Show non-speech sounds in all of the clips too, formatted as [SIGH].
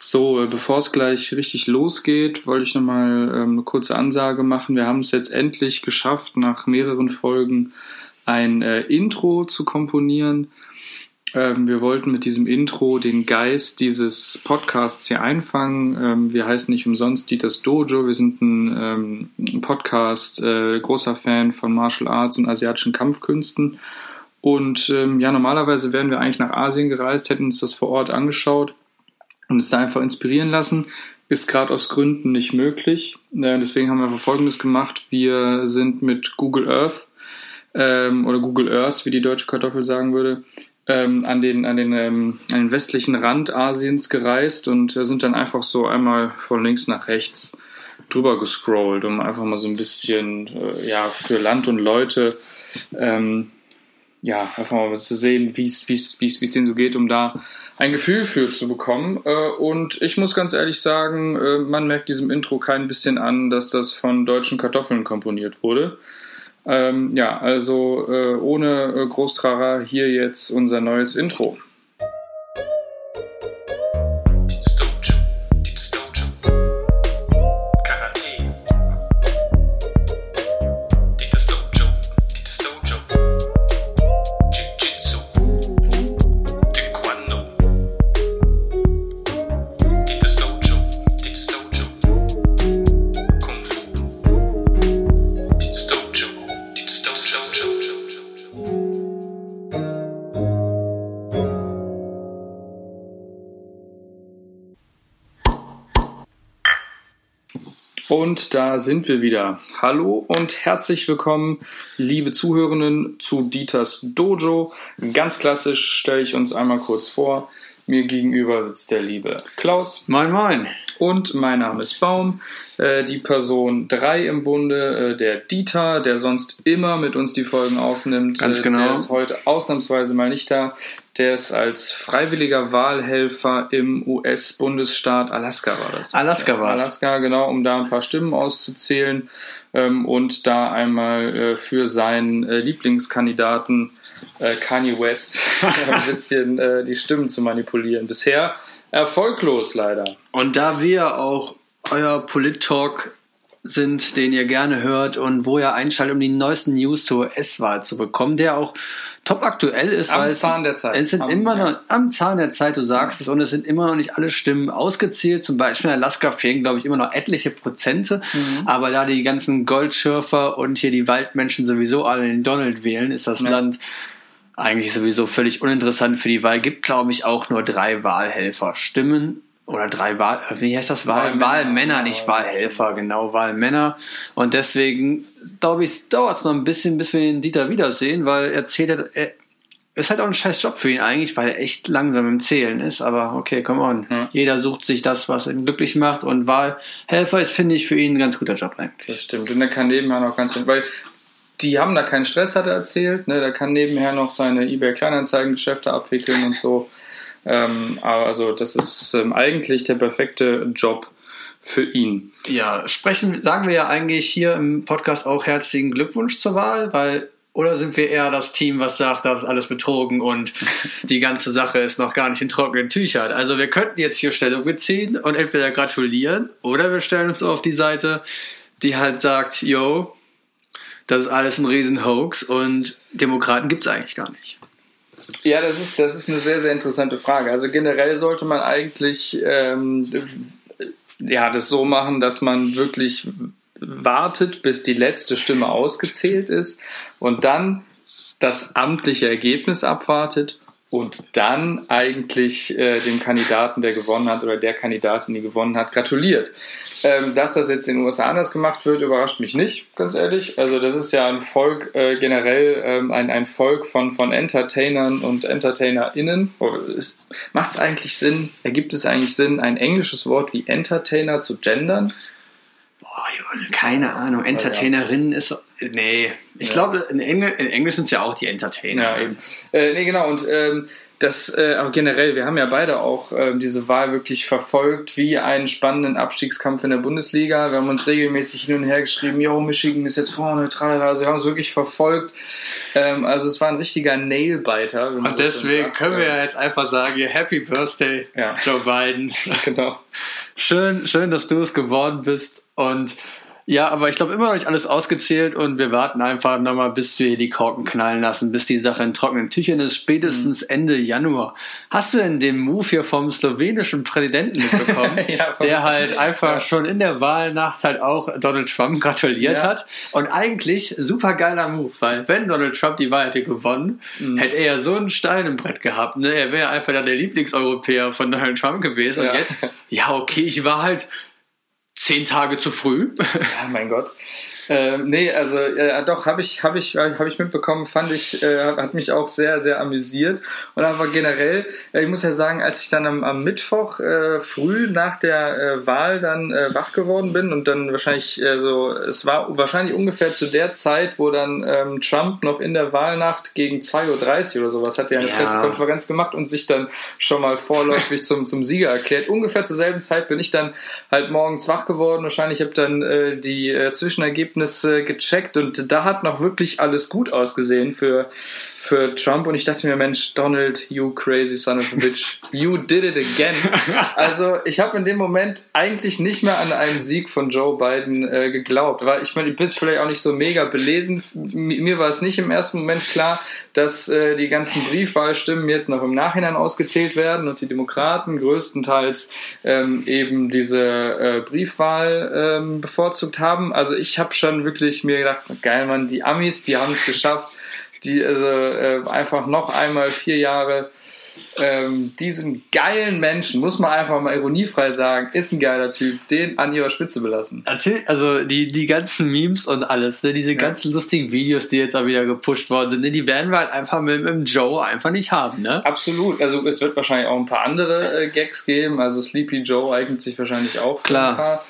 So, äh, bevor es gleich richtig losgeht, wollte ich nochmal ähm, eine kurze Ansage machen. Wir haben es jetzt endlich geschafft, nach mehreren Folgen ein äh, Intro zu komponieren. Ähm, wir wollten mit diesem Intro den Geist dieses Podcasts hier einfangen. Ähm, wir heißen nicht umsonst Dieters Dojo. Wir sind ein, ähm, ein Podcast, äh, großer Fan von Martial Arts und asiatischen Kampfkünsten. Und ähm, ja, normalerweise wären wir eigentlich nach Asien gereist, hätten uns das vor Ort angeschaut und uns da einfach inspirieren lassen. Ist gerade aus Gründen nicht möglich. Äh, deswegen haben wir einfach Folgendes gemacht. Wir sind mit Google Earth ähm, oder Google Earth, wie die deutsche Kartoffel sagen würde, ähm, an den, an, den, ähm, an den westlichen Rand Asiens gereist und äh, sind dann einfach so einmal von links nach rechts drüber gescrollt, um einfach mal so ein bisschen äh, ja, für Land und Leute ähm, ja, einfach mal zu sehen, wie es denen so geht, um da ein Gefühl für zu bekommen. Äh, und ich muss ganz ehrlich sagen, äh, man merkt diesem Intro kein bisschen an, dass das von deutschen Kartoffeln komponiert wurde. Ähm, ja, also äh, ohne Großtrara hier jetzt unser neues Intro. Da sind wir wieder. Hallo und herzlich willkommen, liebe Zuhörenden, zu Dieters Dojo. Ganz klassisch stelle ich uns einmal kurz vor. Mir gegenüber sitzt der liebe Klaus. Moin, moin. Und mein Name ist Baum. Äh, die Person 3 im Bunde, äh, der Dieter, der sonst immer mit uns die Folgen aufnimmt. Ganz genau. Der ist heute ausnahmsweise mal nicht da. Der ist als freiwilliger Wahlhelfer im US-Bundesstaat Alaska war das. Alaska war es. Alaska, genau, um da ein paar Stimmen auszuzählen ähm, und da einmal äh, für seinen Lieblingskandidaten äh, Kanye West [LAUGHS] ein bisschen äh, die Stimmen zu manipulieren. Bisher erfolglos leider. Und da wir auch euer Polit-Talk sind, den ihr gerne hört und wo ihr einschaltet, um die neuesten News zur S-Wahl zu bekommen, der auch top aktuell ist, am weil Zahn der Zeit. es sind am, immer noch ja. am Zahn der Zeit, du sagst ja. es, und es sind immer noch nicht alle Stimmen ausgezählt. Zum Beispiel in Alaska fehlen, glaube ich, immer noch etliche Prozente. Mhm. Aber da die ganzen Goldschürfer und hier die Waldmenschen sowieso alle den Donald wählen, ist das ja. Land eigentlich sowieso völlig uninteressant für die Wahl. Gibt, glaube ich, auch nur drei Wahlhelfer. Stimmen oder drei Wahl, wie heißt das? Wahl, Wahlmänner, Wahlmänner nicht Wahlhelfer, genau, Wahlmänner. Und deswegen, glaube ich, dauert es noch ein bisschen, bis wir den Dieter wiedersehen, weil er zählt, er, ist halt auch ein scheiß Job für ihn eigentlich, weil er echt langsam im Zählen ist. Aber okay, come on. Hm. Jeder sucht sich das, was ihn glücklich macht. Und Wahlhelfer ist, finde ich, für ihn ein ganz guter Job eigentlich. Das stimmt. Und er kann nebenher noch ganz, weil die haben da keinen Stress, hat er erzählt. Ne? Der kann nebenher noch seine eBay-Kleinanzeigen-Geschäfte abwickeln und so. Ähm, aber also das ist ähm, eigentlich der perfekte Job für ihn. Ja, sprechen, sagen wir ja eigentlich hier im Podcast auch herzlichen Glückwunsch zur Wahl, weil oder sind wir eher das Team, was sagt, das ist alles betrogen und [LAUGHS] die ganze Sache ist noch gar nicht in trockenen Tüchern? Also wir könnten jetzt hier Stellung beziehen und entweder gratulieren oder wir stellen uns auf die Seite, die halt sagt, yo, das ist alles ein Riesen-Hoax und Demokraten gibt es eigentlich gar nicht. Ja, das ist, das ist eine sehr, sehr interessante Frage. Also generell sollte man eigentlich ähm, ja, das so machen, dass man wirklich wartet, bis die letzte Stimme ausgezählt ist und dann das amtliche Ergebnis abwartet und dann eigentlich äh, dem Kandidaten, der gewonnen hat oder der Kandidatin, die gewonnen hat, gratuliert. Ähm, dass das jetzt in den USA anders gemacht wird, überrascht mich nicht, ganz ehrlich. Also das ist ja ein Volk, äh, generell ähm, ein, ein Volk von, von Entertainern und EntertainerInnen. Oh, Macht es eigentlich Sinn, ergibt es eigentlich Sinn, ein englisches Wort wie Entertainer zu gendern? Boah, keine Ahnung. Entertainerin ist. Nee. Ich ja. glaube, in, Engl in Englisch sind es ja auch die Entertainer. Ja, eben. Äh, nee, genau. Und ähm, das, äh, aber generell, wir haben ja beide auch äh, diese Wahl wirklich verfolgt, wie einen spannenden Abstiegskampf in der Bundesliga. Wir haben uns regelmäßig hin und her geschrieben, jo, Michigan ist jetzt vorne, tralala. Also wir haben es wirklich verfolgt. Ähm, also es war ein richtiger Nailbiter. Und deswegen können wir ja jetzt einfach sagen, Happy Birthday, ja. Joe Biden. [LAUGHS] genau. Schön, schön, dass du es geworden bist. Und ja, aber ich glaube immer noch nicht alles ausgezählt und wir warten einfach nochmal, bis wir die Korken knallen lassen, bis die Sache in trockenen Tüchern ist, spätestens mhm. Ende Januar. Hast du denn den Move hier vom slowenischen Präsidenten mitbekommen, [LAUGHS] ja, der halt einfach ja. schon in der Wahlnacht halt auch Donald Trump gratuliert ja. hat? Und eigentlich super geiler Move, weil wenn Donald Trump die Wahl hätte gewonnen, mhm. hätte er ja so einen Stein im Brett gehabt. Ne? Er wäre einfach dann der Lieblingseuropäer von Donald Trump gewesen. Und jetzt, ja okay, ich war halt zehn Tage zu früh. Ja, mein Gott. Äh, nee, also äh, doch, habe ich, hab ich, hab ich mitbekommen, fand ich, äh, hat mich auch sehr, sehr amüsiert. Und aber generell, äh, ich muss ja sagen, als ich dann am, am Mittwoch äh, früh nach der äh, Wahl dann wach geworden bin und dann wahrscheinlich so, es war wahrscheinlich ungefähr zu der Zeit, wo dann ähm, Trump noch in der Wahlnacht gegen 2.30 Uhr oder sowas hat ja eine ja. Pressekonferenz gemacht und sich dann schon mal vorläufig zum, zum Sieger erklärt. Ungefähr zur selben Zeit bin ich dann halt morgens wach geworden. Wahrscheinlich habe dann die Zwischenergebnisse Ergebnisse gecheckt und da hat noch wirklich alles gut ausgesehen für, für Trump und ich dachte mir, Mensch, Donald, you crazy son of a bitch, you did it again. [LAUGHS] Also ich habe in dem Moment eigentlich nicht mehr an einen Sieg von Joe Biden äh, geglaubt, weil ich meine, du bist vielleicht auch nicht so mega belesen. Mir war es nicht im ersten Moment klar, dass äh, die ganzen Briefwahlstimmen jetzt noch im Nachhinein ausgezählt werden und die Demokraten größtenteils ähm, eben diese äh, Briefwahl ähm, bevorzugt haben. Also ich habe schon wirklich mir gedacht, geil, Mann, die Amis, die haben es geschafft, die also äh, einfach noch einmal vier Jahre ähm, diesen geilen Menschen, muss man einfach mal ironiefrei sagen, ist ein geiler Typ, den an ihrer Spitze belassen. Natürlich, also die, die ganzen Memes und alles, ne, diese ja. ganzen lustigen Videos, die jetzt auch wieder gepusht worden sind, ne, die werden wir halt einfach mit, mit dem Joe einfach nicht haben, ne? Absolut, also es wird wahrscheinlich auch ein paar andere äh, Gags geben, also Sleepy Joe eignet sich wahrscheinlich auch für Klar.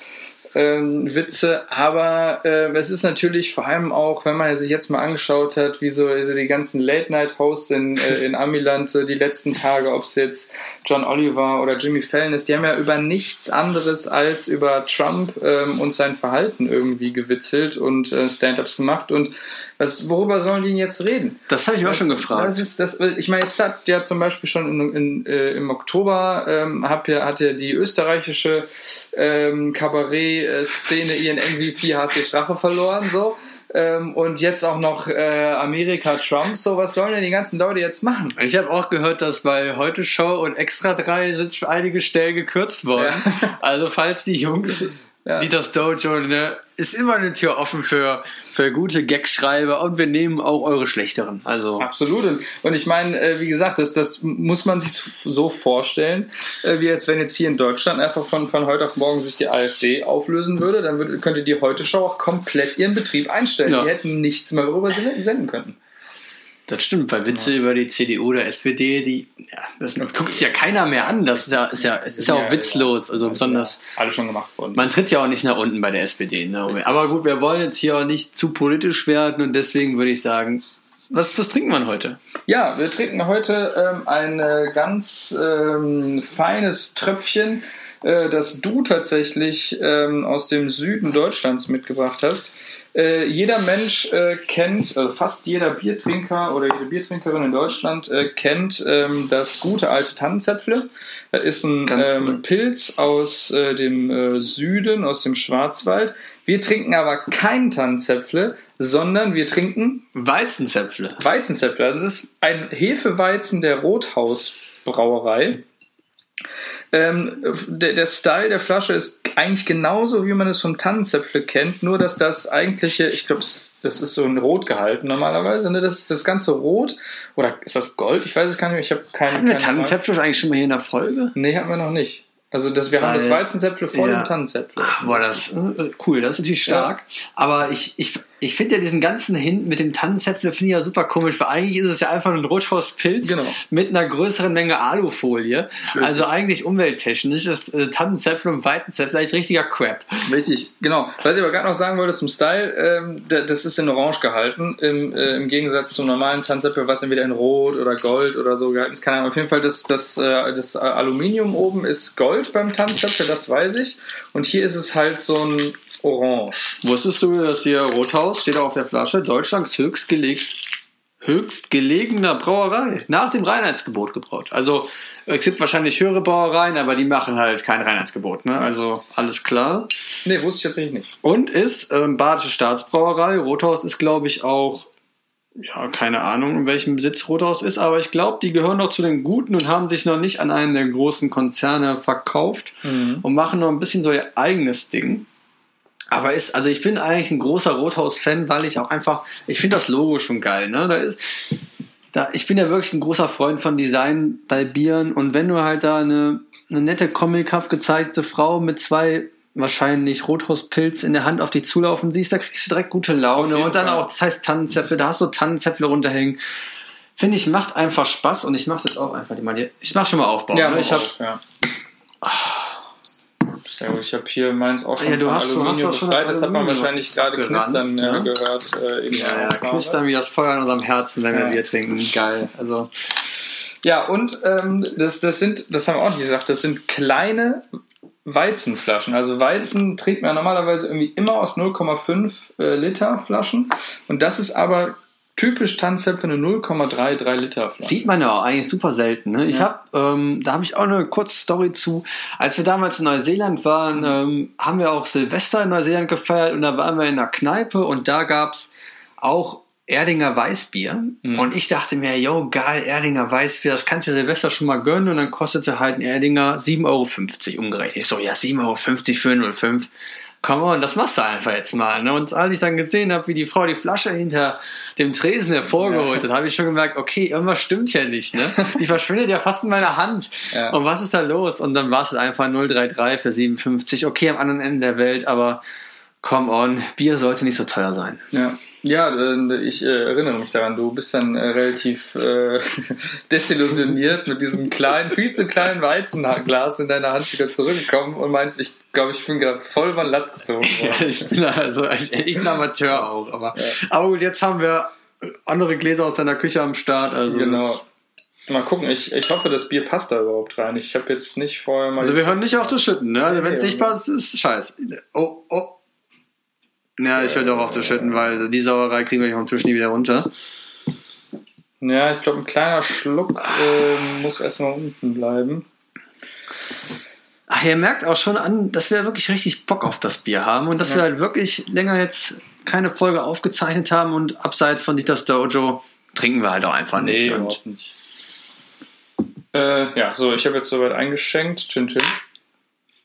Ähm, Witze, aber äh, es ist natürlich vor allem auch, wenn man sich jetzt mal angeschaut hat, wie so die ganzen Late-Night-Hosts in, äh, in Amiland so die letzten Tage, ob es jetzt John Oliver oder Jimmy Fallon ist, die haben ja über nichts anderes als über Trump ähm, und sein Verhalten irgendwie gewitzelt und äh, Stand-ups gemacht. Und was, worüber sollen die jetzt reden? Das habe ich auch schon gefragt. Das ist, das, ich meine, jetzt hat ja zum Beispiel schon in, in, äh, im Oktober ähm, hat, ja, hat ja die österreichische ähm, Kabarett-Szene ihren MVP HC Strache verloren, so. Ähm, und jetzt auch noch äh, Amerika Trump. So, was sollen denn die ganzen Leute jetzt machen? Ich habe auch gehört, dass bei Heute Show und Extra 3 sind einige Stellen gekürzt worden. Ja. Also falls die Jungs ja. Dieters Dojo ne, ist immer eine Tür offen für, für gute Gagschreiber und wir nehmen auch eure schlechteren. Also. Absolut. Und ich meine, äh, wie gesagt, das, das muss man sich so vorstellen, äh, wie jetzt, wenn jetzt hier in Deutschland einfach von, von heute auf morgen sich die AfD auflösen würde, dann würde, könnte die Heute-Show auch komplett ihren Betrieb einstellen. Ja. Die hätten nichts mehr darüber senden können. Das stimmt, weil Witze ja. über die CDU oder SPD, die, ja, das guckt sich ja keiner mehr an. Das ist ja, ist ja, ist ja auch witzlos. Also besonders. Alles schon gemacht worden. Man tritt ja auch nicht nach unten bei der SPD. Ne? Aber gut, wir wollen jetzt hier auch nicht zu politisch werden und deswegen würde ich sagen, was, was trinken wir heute? Ja, wir trinken heute ähm, ein äh, ganz ähm, feines Tröpfchen, äh, das du tatsächlich ähm, aus dem Süden Deutschlands mitgebracht hast. Äh, jeder Mensch äh, kennt, also fast jeder Biertrinker oder jede Biertrinkerin in Deutschland äh, kennt ähm, das gute alte Tannenzäpfle. Das ist ein ähm, Pilz aus äh, dem äh, Süden, aus dem Schwarzwald. Wir trinken aber kein Tannenzäpfle, sondern wir trinken Weizenzäpfle. Weizenzäpfle. Also es ist ein Hefeweizen der Rothausbrauerei. Ähm, der, der, Style der Flasche ist eigentlich genauso, wie man es vom Tannenzäpfle kennt, nur dass das eigentliche, ich glaube, das ist so ein Rot gehalten normalerweise, ne? das, das ganze Rot, oder ist das Gold? Ich weiß es gar nicht mehr, ich habe keine Haben wir Tannenzäpfle eigentlich schon mal hier in der Folge? Nee, haben wir noch nicht. Also das, wir Weil, haben das Weizenzäpfle vor ja. dem Tannenzäpfle. Ach, boah, das äh, cool, das ist natürlich stark. Ja. Aber ich, ich, ich finde ja diesen ganzen Hint mit dem Tannenzäpfle finde ich ja super komisch, weil eigentlich ist es ja einfach ein Rothauspilz Genau. mit einer größeren Menge Alufolie. Also eigentlich umwelttechnisch ist äh, Tannenzäpfle und Weitenzäpfle eigentlich richtiger Crap. Richtig, genau. Was ich aber gerade noch sagen wollte zum Style, ähm, da- das ist in Orange gehalten, im, äh, im Gegensatz zum normalen Tanzäpfel, was entweder in Rot oder Gold oder so gehalten ist. Keine Ahnung. Auf jeden Fall, das, das, äh, das Aluminium oben ist Gold beim Tanzäpfel, das weiß ich. Und hier ist es halt so ein Orange. Wusstest du, dass hier Rothaus steht auf der Flasche Deutschlands höchstgeleg höchstgelegener Brauerei nach dem Reinheitsgebot gebraut? Also es gibt wahrscheinlich höhere Brauereien, aber die machen halt kein Reinheitsgebot. Ne? Also alles klar. Nee, wusste ich tatsächlich nicht. Und ist ähm, Badische Staatsbrauerei. Rothaus ist, glaube ich, auch, ja, keine Ahnung, in welchem Besitz Rothaus ist, aber ich glaube, die gehören noch zu den Guten und haben sich noch nicht an einen der großen Konzerne verkauft und machen noch ein bisschen so ihr eigenes Ding. Aber ist, also ich bin eigentlich ein großer Rothaus-Fan, weil ich auch einfach, ich finde das Logo schon geil, ne? Da ist, da, ich bin ja wirklich ein großer Freund von Design bei Bieren und wenn du halt da eine, eine nette, comichaft gezeigte Frau mit zwei wahrscheinlich Rothauspilz in der Hand auf dich zulaufen siehst, da kriegst du direkt gute Laune und dann Fall. auch, das heißt Tannenzäpfle, da hast du Tannenzäpfle runterhängen. Finde ich, macht einfach Spaß und ich mache jetzt auch einfach mal hier. Ich mache schon mal Aufbau. Ja, ne? ich habe habe. Ja. Gut, ich habe hier meins auch schon Ja, du hast- du hast Aluminium schon befreit. das Das hat man Aluminium wahrscheinlich gerade geranzt, knistern ne? gehört. Äh, ja, ja, knistern wie das Feuer in unserem Herzen, wenn wir Ja. Bier trinken. Geil. Also Ja, und ähm, das, das sind, das haben wir auch nicht gesagt, das sind kleine Weizenflaschen. Also Weizen trinkt man normalerweise irgendwie immer aus 0,5 äh, Liter Flaschen. Und das ist aber typisch Tanzäpfel eine 0,33 Liter Flasche. Sieht man ja auch eigentlich super selten. Ne? Ich Ja. habe, ähm, da habe ich auch eine kurze Story zu. Als wir damals in Neuseeland waren, ähm, haben wir auch Silvester in Neuseeland gefeiert und da waren wir in einer Kneipe und da gab's auch Erdinger Weißbier. Und ich dachte mir, yo, geil, Erdinger Weißbier, das kannst du Silvester schon mal gönnen. Und dann kostete halt ein Erdinger 7,50 Euro umgerechnet. Ich so, ja, 7,50 Euro für 05. Komm on, das machst du einfach jetzt mal. Ne? Und als ich dann gesehen habe, wie die Frau die Flasche hinter dem Tresen hervorgeholt hat, habe ich schon gemerkt, okay, irgendwas stimmt ja nicht. Ne? Die verschwindet ja fast in meiner Hand. Ja. Und was ist da los? Und dann war es halt einfach 033 für 57. Okay, am anderen Ende der Welt, aber come on, Bier sollte nicht so teuer sein. Ja, ja ich äh, erinnere mich daran, du bist dann äh, relativ äh, [LAUGHS] desillusioniert mit diesem kleinen, viel zu kleinen Weizenglas in deiner Hand wieder zurückgekommen und meinst, ich glaube, ich bin gerade voll über den Latz gezogen [LAUGHS] Ja, worden. ich bin also ich bin Amateur auch, aber, aber gut, jetzt haben wir andere Gläser aus deiner Küche am Start. Also, Genau. Mal gucken, ich, ich hoffe, das Bier passt da überhaupt rein. Ich habe jetzt nicht vorher mal. also wir hören nicht auf das Schütten, ne? Also wenn es nicht passt, ist scheiß. Oh, oh. Ja, ich höre doch auf das Schütten, weil die Sauerei kriegen wir vom Tisch nie wieder runter. Ja, ich glaube, ein kleiner Schluck ähm, muss erstmal unten bleiben. Ach, ihr merkt auch schon an, dass wir wirklich richtig Bock auf das Bier haben und dass Ja. wir halt wirklich länger jetzt keine Folge aufgezeichnet haben und abseits von Dieters Dojo trinken wir halt auch einfach nicht. überhaupt nicht. Äh, ja, so, ich habe jetzt soweit eingeschenkt. Chin Chin.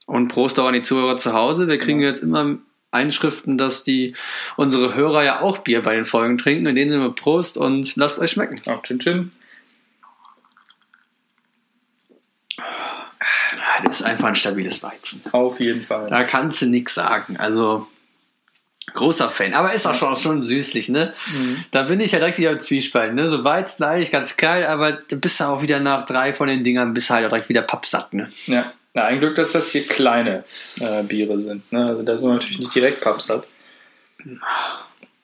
Und Prost auch an die Zuhörer zu Hause. Wir kriegen Ja. jetzt immer Einschriften, dass die unsere Hörer ja auch Bier bei den Folgen trinken. In denen sind wir Prost und lasst euch schmecken. Auch Chin Chin. Ja, das ist einfach ein stabiles Weizen. Auf jeden Fall. Da kannst du nichts sagen. Also großer Fan. Aber ist auch schon, schon süßlich, ne? Mhm. Da bin ich ja direkt wieder im Zwiespalt, ne? So Weizen eigentlich ganz geil, aber du bist ja auch wieder nach drei von den Dingern bist halt auch direkt wieder pappsatt, ne? Ja. Na, ein Glück, dass das hier kleine äh, Biere sind. Ne? Also da sind wir natürlich nicht direkt Papstadt.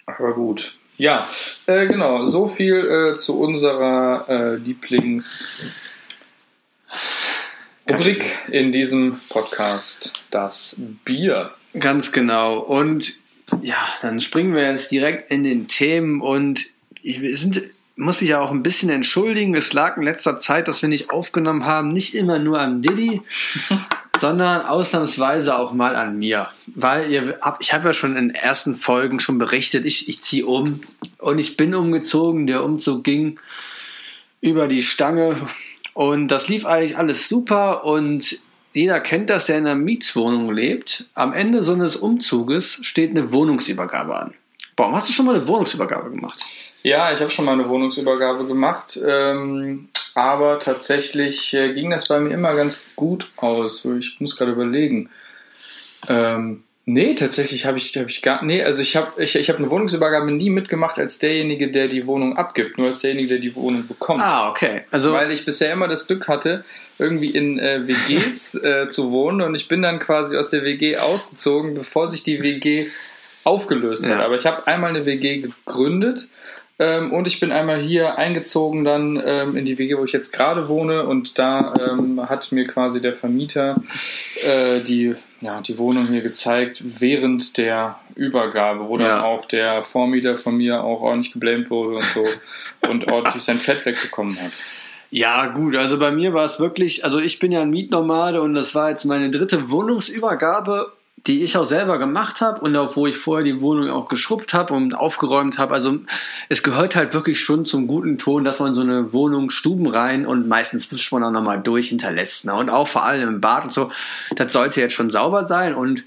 Aber gut. Ja, äh, genau. So viel äh, zu unserer äh, Lieblings Rubrik in diesem Podcast, das Bier. Ganz genau. Und ja, dann springen wir jetzt direkt in den Themen und wir sind, muss mich ja auch ein bisschen entschuldigen. Es lag in letzter Zeit, dass wir nicht aufgenommen haben, nicht immer nur an Diddy, [LAUGHS] sondern ausnahmsweise auch mal an mir. Weil ihr ich habe ja schon in den ersten Folgen schon berichtet, ich, ich ziehe um und ich bin umgezogen. Der Umzug ging über die Stange und das lief eigentlich alles super und jeder kennt das, der in einer Mietswohnung lebt. Am Ende so eines Umzuges steht eine Wohnungsübergabe an. Warum hast du schon mal eine Wohnungsübergabe gemacht? Ja, ich habe schon mal eine Wohnungsübergabe gemacht, ähm, aber tatsächlich äh, ging das bei mir immer ganz gut aus. Ich muss gerade überlegen. Ähm, Nee, tatsächlich habe ich, hab ich gar Nee, also ich habe ich, ich hab eine Wohnungsübergabe nie mitgemacht als derjenige, der die Wohnung abgibt, nur als derjenige, der die Wohnung bekommt. Ah, okay. Also, Weil ich bisher immer das Glück hatte, irgendwie in äh, WGs [LAUGHS] äh, zu wohnen und ich bin dann quasi aus der WG ausgezogen, bevor sich die WG aufgelöst hat. Ja. Aber ich habe einmal eine WG gegründet ähm, und ich bin einmal hier eingezogen dann ähm, in die WG, wo ich jetzt gerade wohne und da ähm, hat mir quasi der Vermieter äh, die, ja, die Wohnung hier gezeigt während der Übergabe, wo dann Ja. auch der Vormieter von mir auch ordentlich geblamed wurde und so und ordentlich sein Fett wegbekommen hat. Ja, gut, also bei mir war es wirklich, also ich bin ja ein Mietnomade und das war jetzt meine dritte Wohnungsübergabe, die ich auch selber gemacht habe und auch wo ich vorher die Wohnung auch geschrubbt habe und aufgeräumt habe. Also es gehört halt wirklich schon zum guten Ton, dass man so eine Wohnung Stuben rein und meistens wischt man auch nochmal durch hinterlässt. Ne? Und auch vor allem im Bad und so, das sollte jetzt schon sauber sein und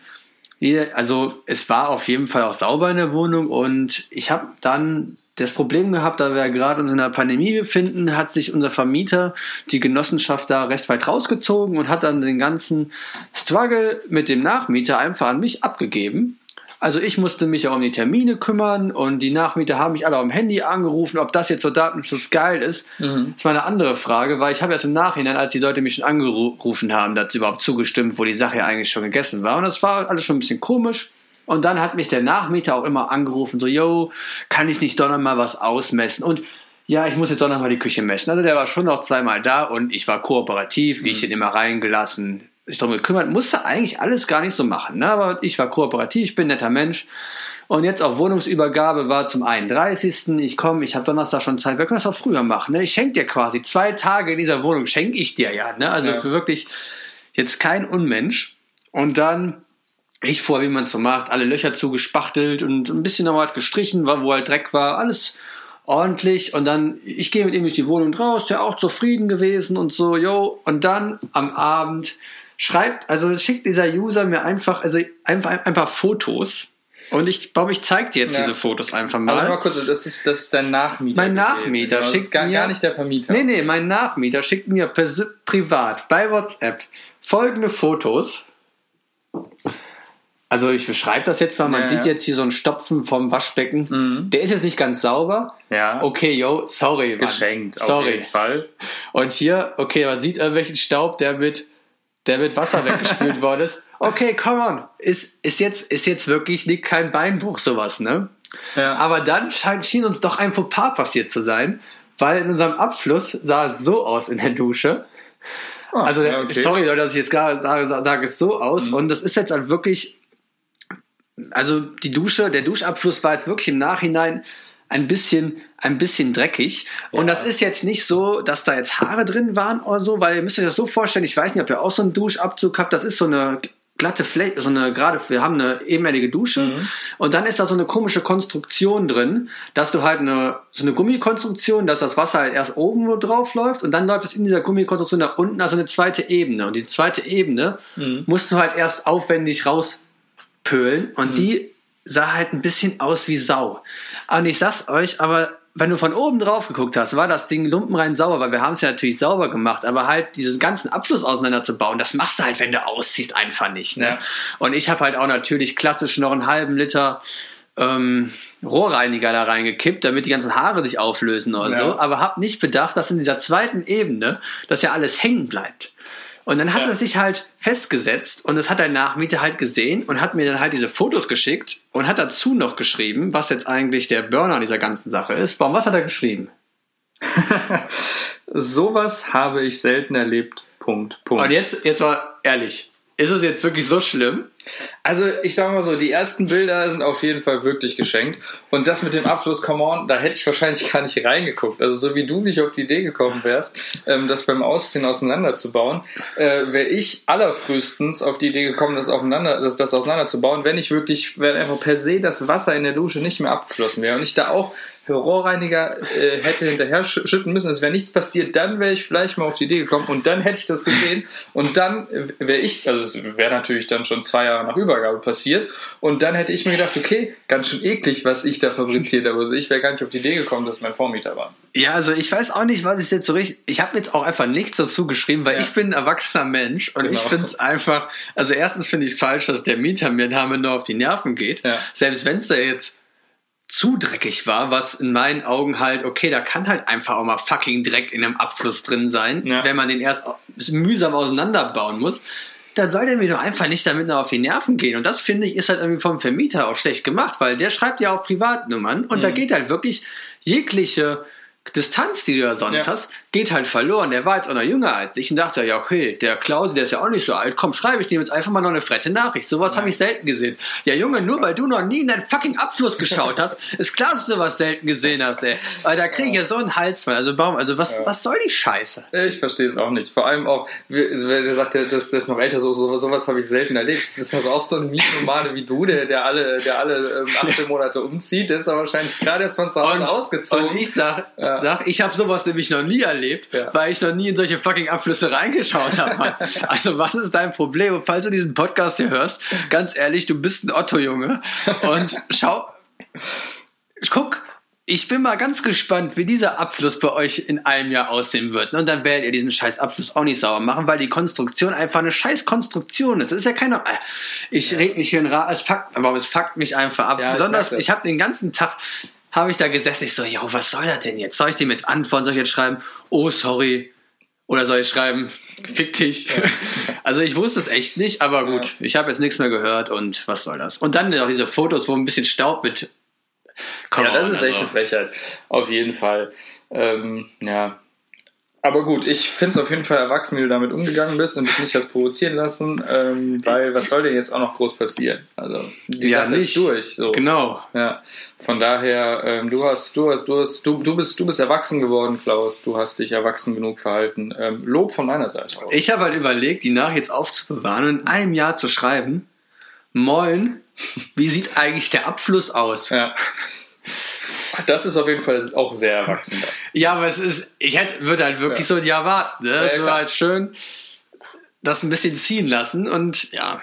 also es war auf jeden Fall auch sauber in der Wohnung und ich habe dann das Problem gehabt, da wir gerade uns in der Pandemie befinden, hat sich unser Vermieter, die Genossenschaft da recht weit rausgezogen und hat dann den ganzen Struggle mit dem Nachmieter einfach an mich abgegeben. Also ich musste mich auch um die Termine kümmern und die Nachmieter haben mich alle am Handy angerufen. Ob das jetzt so Datenschutz geil ist, ist mal eine andere Frage, weil ich habe erst im Nachhinein, als die Leute mich schon angerufen haben, dazu überhaupt zugestimmt, wo die Sache ja eigentlich schon gegessen war. Und das war alles schon ein bisschen komisch. Und dann hat mich der Nachmieter auch immer angerufen, so, yo, kann ich nicht doch noch mal was ausmessen? Und ja, ich muss jetzt doch noch mal die Küche messen. Also der war schon noch zweimal da und ich war kooperativ, ich ihn immer reingelassen, sich darum gekümmert, musste eigentlich alles gar nicht so machen. Ne? Aber ich war kooperativ, ich bin ein netter Mensch. Und jetzt auf Wohnungsübergabe war zum 31. Ich komme, ich habe Donnerstag schon Zeit, wir können das auch früher machen. Ne? Ich schenke dir quasi zwei Tage in dieser Wohnung, schenke ich dir ja. Ne? Also Ja. wirklich jetzt kein Unmensch. Und dann ich vor, wie man so macht, alle Löcher zugespachtelt und ein bisschen noch was gestrichen, wo halt Dreck war, alles ordentlich. Und dann, ich gehe mit ihm durch die Wohnung raus, der auch zufrieden gewesen und so, yo. Und dann am Abend schreibt, also schickt dieser User mir einfach, also einfach ein paar Fotos. Und ich glaube, ich zeige dir jetzt Ja. diese Fotos einfach Aber mal. mal kurz, das ist, das ist dein Nachmieter. Mein gewesen. Nachmieter Das ist schickt gar, mir- gar nicht der Vermieter. Nee, nee, mein Nachmieter schickt mir privat bei WhatsApp folgende Fotos. Also ich beschreibe das jetzt mal, man Ja, sieht jetzt hier so einen Stopfen vom Waschbecken. Mhm. Der ist jetzt nicht ganz sauber. Ja. Okay, yo, sorry. Mann. Geschenkt. Auf Sorry. jeden Fall. Und hier, okay, man sieht irgendwelchen Staub, der mit, der mit Wasser [LAUGHS] weggespült worden ist. Okay, come on. Ist, ist, jetzt, ist jetzt wirklich nicht kein Beinbruch, sowas, ne? Ja. Aber dann scheint, schien uns doch ein Fauxpas passiert zu sein, weil in unserem Abfluss sah es so aus in der Dusche. Ah, Also, ja, okay. sorry, Leute, dass ich jetzt gerade sage, sage es so aus. Mhm. Und das ist jetzt halt wirklich, also die Dusche, der Duschabfluss war jetzt wirklich im Nachhinein ein bisschen, ein bisschen dreckig. Und Ja. das ist jetzt nicht so, dass da jetzt Haare drin waren oder so, weil ihr müsst euch das so vorstellen, ich weiß nicht, ob ihr auch so einen Duschabzug habt, das ist so eine glatte Fläche, so eine gerade, wir haben eine ebenerdige Dusche Mhm. und dann ist da so eine komische Konstruktion drin, dass du halt eine, so eine Gummikonstruktion, dass das Wasser halt erst oben drauf läuft und dann läuft es in dieser Gummikonstruktion nach unten, also eine zweite Ebene. Und die zweite Ebene Mhm. musst du halt erst aufwendig rauspölen und die sah halt ein bisschen aus wie Sau. Und ich sag's euch, aber wenn du von oben drauf geguckt hast, war das Ding lumpenrein sauber, weil wir haben es ja natürlich sauber gemacht, aber halt diesen ganzen Abfluss auseinanderzubauen, das machst du halt, wenn du ausziehst, einfach nicht. Ne? Ja. Und ich habe halt auch natürlich klassisch noch einen halben Liter ähm, Rohrreiniger da reingekippt, damit die ganzen Haare sich auflösen oder Ja. so, aber habe nicht bedacht, dass in dieser zweiten Ebene das ja alles hängen bleibt. Und dann hat Ja. es sich halt festgesetzt und das hat der Nachmieter halt gesehen und hat mir dann halt diese Fotos geschickt und hat dazu noch geschrieben, was jetzt eigentlich der Burner dieser ganzen Sache ist. Warum, was hat er geschrieben? [LAUGHS] Sowas habe ich selten erlebt. Punkt. Punkt. Und jetzt, jetzt mal ehrlich, ist es jetzt wirklich so schlimm? Also ich sage mal so, die ersten Bilder sind auf jeden Fall wirklich geschenkt. Und das mit dem Abfluss, come on, da hätte ich wahrscheinlich gar nicht reingeguckt. Also so wie du nicht auf die Idee gekommen wärst, ähm, das beim Ausziehen auseinanderzubauen, äh, wäre ich allerfrühestens auf die Idee gekommen, das, aufeinander, das, das auseinanderzubauen, wenn ich wirklich, wenn einfach per se das Wasser in der Dusche nicht mehr abgeflossen wäre. Und ich da auch Rohrreiniger äh, hätte hinterher schütten müssen, es wäre nichts passiert, dann wäre ich vielleicht mal auf die Idee gekommen und dann hätte ich das gesehen und dann wäre ich, also es wäre natürlich dann schon zwei Jahre nach Übergabe passiert und dann hätte ich mir gedacht, okay, ganz schön eklig, was ich da fabriziert habe. Also ich wäre gar nicht auf die Idee gekommen, dass mein Vormieter war. Ja, also ich weiß auch nicht, was ich jetzt so richtig. Ich habe jetzt auch einfach nichts dazu geschrieben, weil ja. ich bin ein erwachsener Mensch und genau. ich finde es einfach. Also erstens finde ich falsch, dass der Mieter mir damit nur auf die Nerven geht. Ja. Selbst wenn es da jetzt zu dreckig war, was in meinen Augen halt, okay, da kann halt einfach auch mal fucking Dreck in einem Abfluss drin sein, ja. wenn man den erst mühsam auseinanderbauen muss. Dann soll der mir doch einfach nicht damit noch auf die Nerven gehen. Und das finde ich ist halt irgendwie vom Vermieter auch schlecht gemacht, weil der schreibt ja auch Privatnummern und mhm. da geht halt wirklich jegliche Distanz, die du ja sonst ja. hast, geht halt verloren. Der war jetzt auch noch jünger als ich und dachte, ja, okay, der Klausi, der ist ja auch nicht so alt. Komm, schreibe ich dem jetzt einfach mal noch eine frette Nachricht. Sowas habe ich selten gesehen. Ja, Junge, nur weil du noch nie in deinen fucking Abfluss geschaut hast, [LAUGHS] ist klar, dass du was selten gesehen hast, ey. Weil da kriege ich ja so einen Hals mal. Also, warum, also was, ja. was soll die Scheiße? Ich verstehe es auch nicht. Vor allem auch, wer sagt, der, das, das ist noch älter, so, so, sowas habe ich selten erlebt. Das ist also auch so ein Mietnomade [LAUGHS] wie du, der, der alle, der alle ähm, 18 Monate umzieht. Der ist aber wahrscheinlich gerade erst von zu Hause ausgezogen. Und ich sag, ja. sag ich habe sowas nämlich noch nie erlebt, ja. weil ich noch nie in solche fucking Abflüsse reingeschaut habe. [LAUGHS] also was ist dein Problem? Und falls du diesen Podcast hier hörst, ganz ehrlich, du bist ein Otto-Junge und schau, guck, ich bin mal ganz gespannt, wie dieser Abfluss bei euch in einem Jahr aussehen wird. Und dann werdet ihr diesen scheiß Abfluss auch nicht sauber machen, weil die Konstruktion einfach eine scheiß Konstruktion ist. Das ist ja keine. Äh, ich ja. rede nicht hier in Ra es fuckt, aber es fuckt mich einfach ab. Ja, Besonders, ich, ich habe den ganzen Tag habe ich da gesessen. Ich so, jo, was soll das denn jetzt? Soll ich dem jetzt antworten? Soll ich jetzt schreiben, oh, sorry? Oder soll ich schreiben, fick dich? Ja. [LAUGHS] Also ich wusste es echt nicht, aber gut, ja. ich habe jetzt nichts mehr gehört und was soll das? Und dann auch diese Fotos, wo ein bisschen Staub mit. Komm ja, das ist echt also. eine Frechheit. Auf jeden Fall. Ähm, ja, aber gut, ich finde es auf jeden Fall erwachsen, wie du damit umgegangen bist und dich nicht hast provozieren lassen, ähm, weil was soll denn jetzt auch noch groß passieren? Also die ja, Sache nicht. ist durch. So. Genau. Ja. Von daher, ähm, du hast, du hast, du hast, du, du bist, du bist erwachsen geworden, Klaus. Du hast dich erwachsen genug verhalten. Ähm, Lob von meiner Seite aus. Ich habe halt überlegt, die Nachricht jetzt aufzubewahren und in einem Jahr zu schreiben. Moin, wie sieht eigentlich der Abfluss aus? Ja. Das ist auf jeden Fall auch sehr erwachsen. ja, aber es ist, ich hätte, würde halt wirklich ja. so ein Jahr warten. Ne? Ja, so halt schön das ein bisschen ziehen lassen und ja.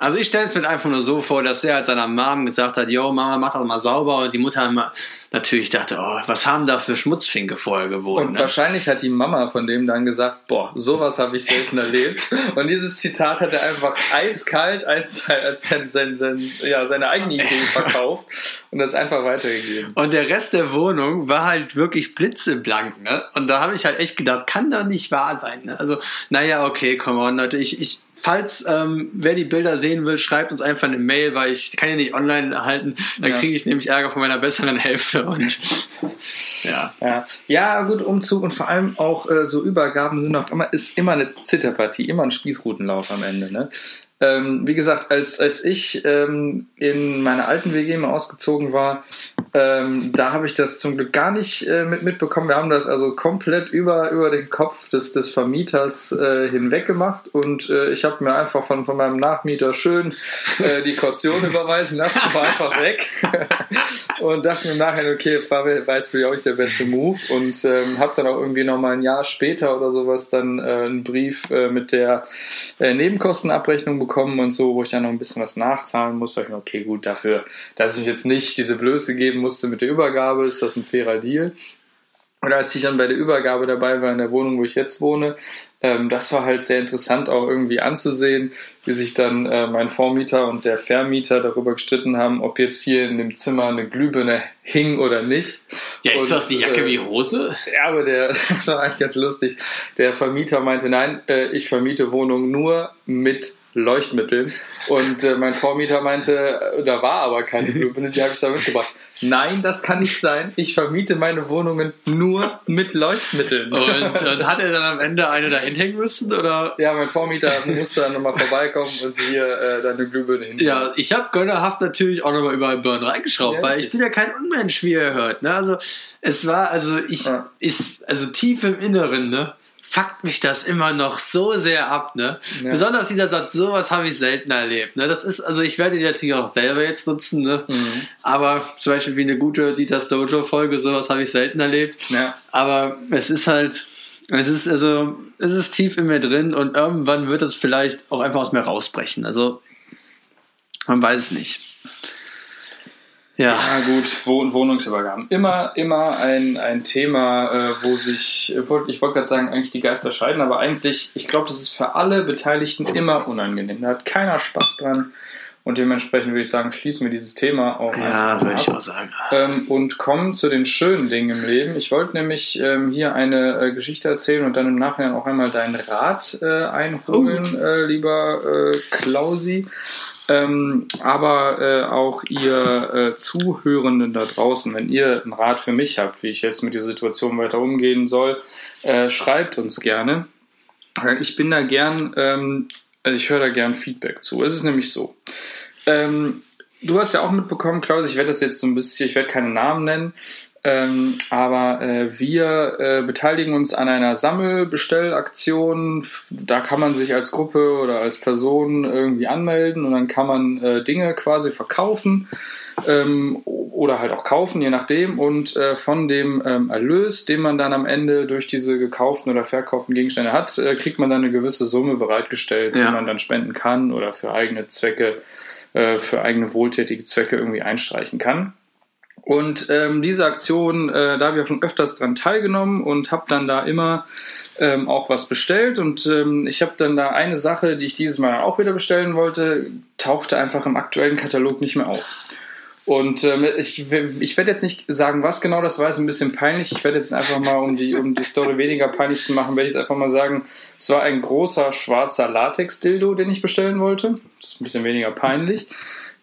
Also ich stelle es mir einfach nur so vor, dass er halt seiner Mom gesagt hat, yo Mama, mach das mal sauber und die Mutter natürlich dachte, oh, was haben da für Schmutzfinke vorher gewohnt. Und ne? wahrscheinlich hat die Mama von dem dann gesagt, boah, sowas habe ich selten erlebt. [LAUGHS] Und dieses Zitat hat er einfach eiskalt als, als sein, sein, sein, ja, seine eigene Idee [LAUGHS] verkauft und das einfach weitergegeben. Und der Rest der Wohnung war halt wirklich blitzeblank, ne? Und da habe ich halt echt gedacht, kann doch nicht wahr sein. Ne? Also, naja, okay, come on, Leute, ich, ich falls ähm, wer die Bilder sehen will, schreibt uns einfach eine Mail, weil ich kann ja nicht online erhalten. Dann ja. kriege ich nämlich Ärger von meiner besseren Hälfte. Und, [LAUGHS] ja. ja. Ja, gut, Umzug und vor allem auch äh, so Übergaben sind auch immer, ist immer eine Zitterpartie, immer ein Spießrutenlauf am Ende. Ne? Ähm, wie gesagt, als, als ich ähm, in meiner alten WG mal ausgezogen war, ähm, da habe ich das zum Glück gar nicht äh, mit mitbekommen. Wir haben das also komplett über, über den Kopf des, des Vermieters äh, hinweg gemacht und äh, ich habe mir einfach von, von meinem Nachmieter schön äh, die Kaution [LAUGHS] überweisen lassen, war einfach weg [LAUGHS] und dachte mir nachher, okay, war jetzt für euch der beste Move und ähm, habe dann auch irgendwie noch mal ein Jahr später oder sowas dann äh, einen Brief äh, mit der Nebenkostenabrechnung bekommen und so, wo ich dann noch ein bisschen was nachzahlen musste. Ich okay, gut, dafür, dass ich jetzt nicht diese Blöße geben musste mit der Übergabe, ist das ein fairer Deal. Und als ich dann bei der Übergabe dabei war in der Wohnung, wo ich jetzt wohne, ähm, das war halt sehr interessant auch irgendwie anzusehen, wie sich dann äh, mein Vormieter und der Vermieter darüber gestritten haben, ob jetzt hier in dem Zimmer eine Glühbirne hing oder nicht. Ja, ist und, das die Jacke äh, wie Hose? Ja, aber der, [LAUGHS] das war eigentlich ganz lustig. Der Vermieter meinte, nein, äh, ich vermiete Wohnungen nur mit Leuchtmitteln. Und äh, mein Vormieter meinte, äh, da war aber keine [LAUGHS] Glühbirne, die habe ich da mitgebracht. Nein, das kann nicht sein. Ich vermiete meine Wohnungen nur mit Leuchtmitteln. Und, und hat er dann am Ende eine da hinhängen müssen? Oder? Ja, mein Vormieter musste dann nochmal vorbeikommen und hier äh, dann eine Glühbirne hinhängen. Ja, ich habe gönnerhaft natürlich auch nochmal überall Birnen reingeschraubt, ja, weil ich bin ja kein Unmensch, wie ihr hört. Ne? Also es war, also ich ja. ist, also tief im Inneren, ne? Fuckt mich das immer noch so sehr ab, ne? Ja. Besonders dieser Satz, sowas habe ich selten erlebt, ne? Das ist, also ich werde die natürlich auch selber jetzt nutzen, ne? Mhm. Aber zum Beispiel wie eine gute Dieters Dojo Folge, sowas habe ich selten erlebt. Ja. Aber es ist halt, es ist also, es ist tief in mir drin und irgendwann wird es vielleicht auch einfach aus mir rausbrechen. Also, man weiß es nicht. Ja. ja, gut, Wohn Wohnungsübergaben. Immer, immer ein, ein Thema, äh, wo sich, ich wollte gerade sagen, eigentlich die Geister scheiden, aber eigentlich, ich glaube, das ist für alle Beteiligten immer unangenehm. Da hat keiner Spaß dran. Und dementsprechend würde ich sagen, schließen wir dieses Thema auch Ja, würde ich auch sagen. Ähm, und kommen zu den schönen Dingen im Leben. Ich wollte nämlich ähm, hier eine äh, Geschichte erzählen und dann im Nachhinein auch einmal deinen Rat äh, einholen, uh. äh, lieber äh, Klausi ähm, aber äh, auch ihr äh, Zuhörenden da draußen, wenn ihr einen Rat für mich habt, wie ich jetzt mit der Situation weiter umgehen soll, äh, schreibt uns gerne. Ich bin da gern, ähm, also ich höre da gern Feedback zu. Es ist nämlich so. Ähm, du hast ja auch mitbekommen, Klaus, ich werde das jetzt so ein bisschen, ich werde keine Namen nennen, ähm, aber äh, wir äh, beteiligen uns an einer Sammelbestellaktion. Da kann man sich als Gruppe oder als Person irgendwie anmelden und dann kann man äh, Dinge quasi verkaufen ähm, oder halt auch kaufen, je nachdem. Und äh, von dem ähm, Erlös, den man dann am Ende durch diese gekauften oder verkauften Gegenstände hat, äh, kriegt man dann eine gewisse Summe bereitgestellt, ja. die man dann spenden kann oder für eigene Zwecke, äh, für eigene wohltätige Zwecke irgendwie einstreichen kann. Und ähm, diese Aktion, äh, da habe ich auch schon öfters dran teilgenommen und habe dann da immer ähm, auch was bestellt. Und ähm, ich habe dann da eine Sache, die ich dieses Mal auch wieder bestellen wollte, tauchte einfach im aktuellen Katalog nicht mehr auf. Und ähm, ich, ich werde jetzt nicht sagen, was genau das war, ist ein bisschen peinlich. Ich werde jetzt einfach mal, um die, um die Story weniger peinlich zu machen, werde ich jetzt einfach mal sagen, es war ein großer schwarzer Latex-Dildo, den ich bestellen wollte. Das ist ein bisschen weniger peinlich.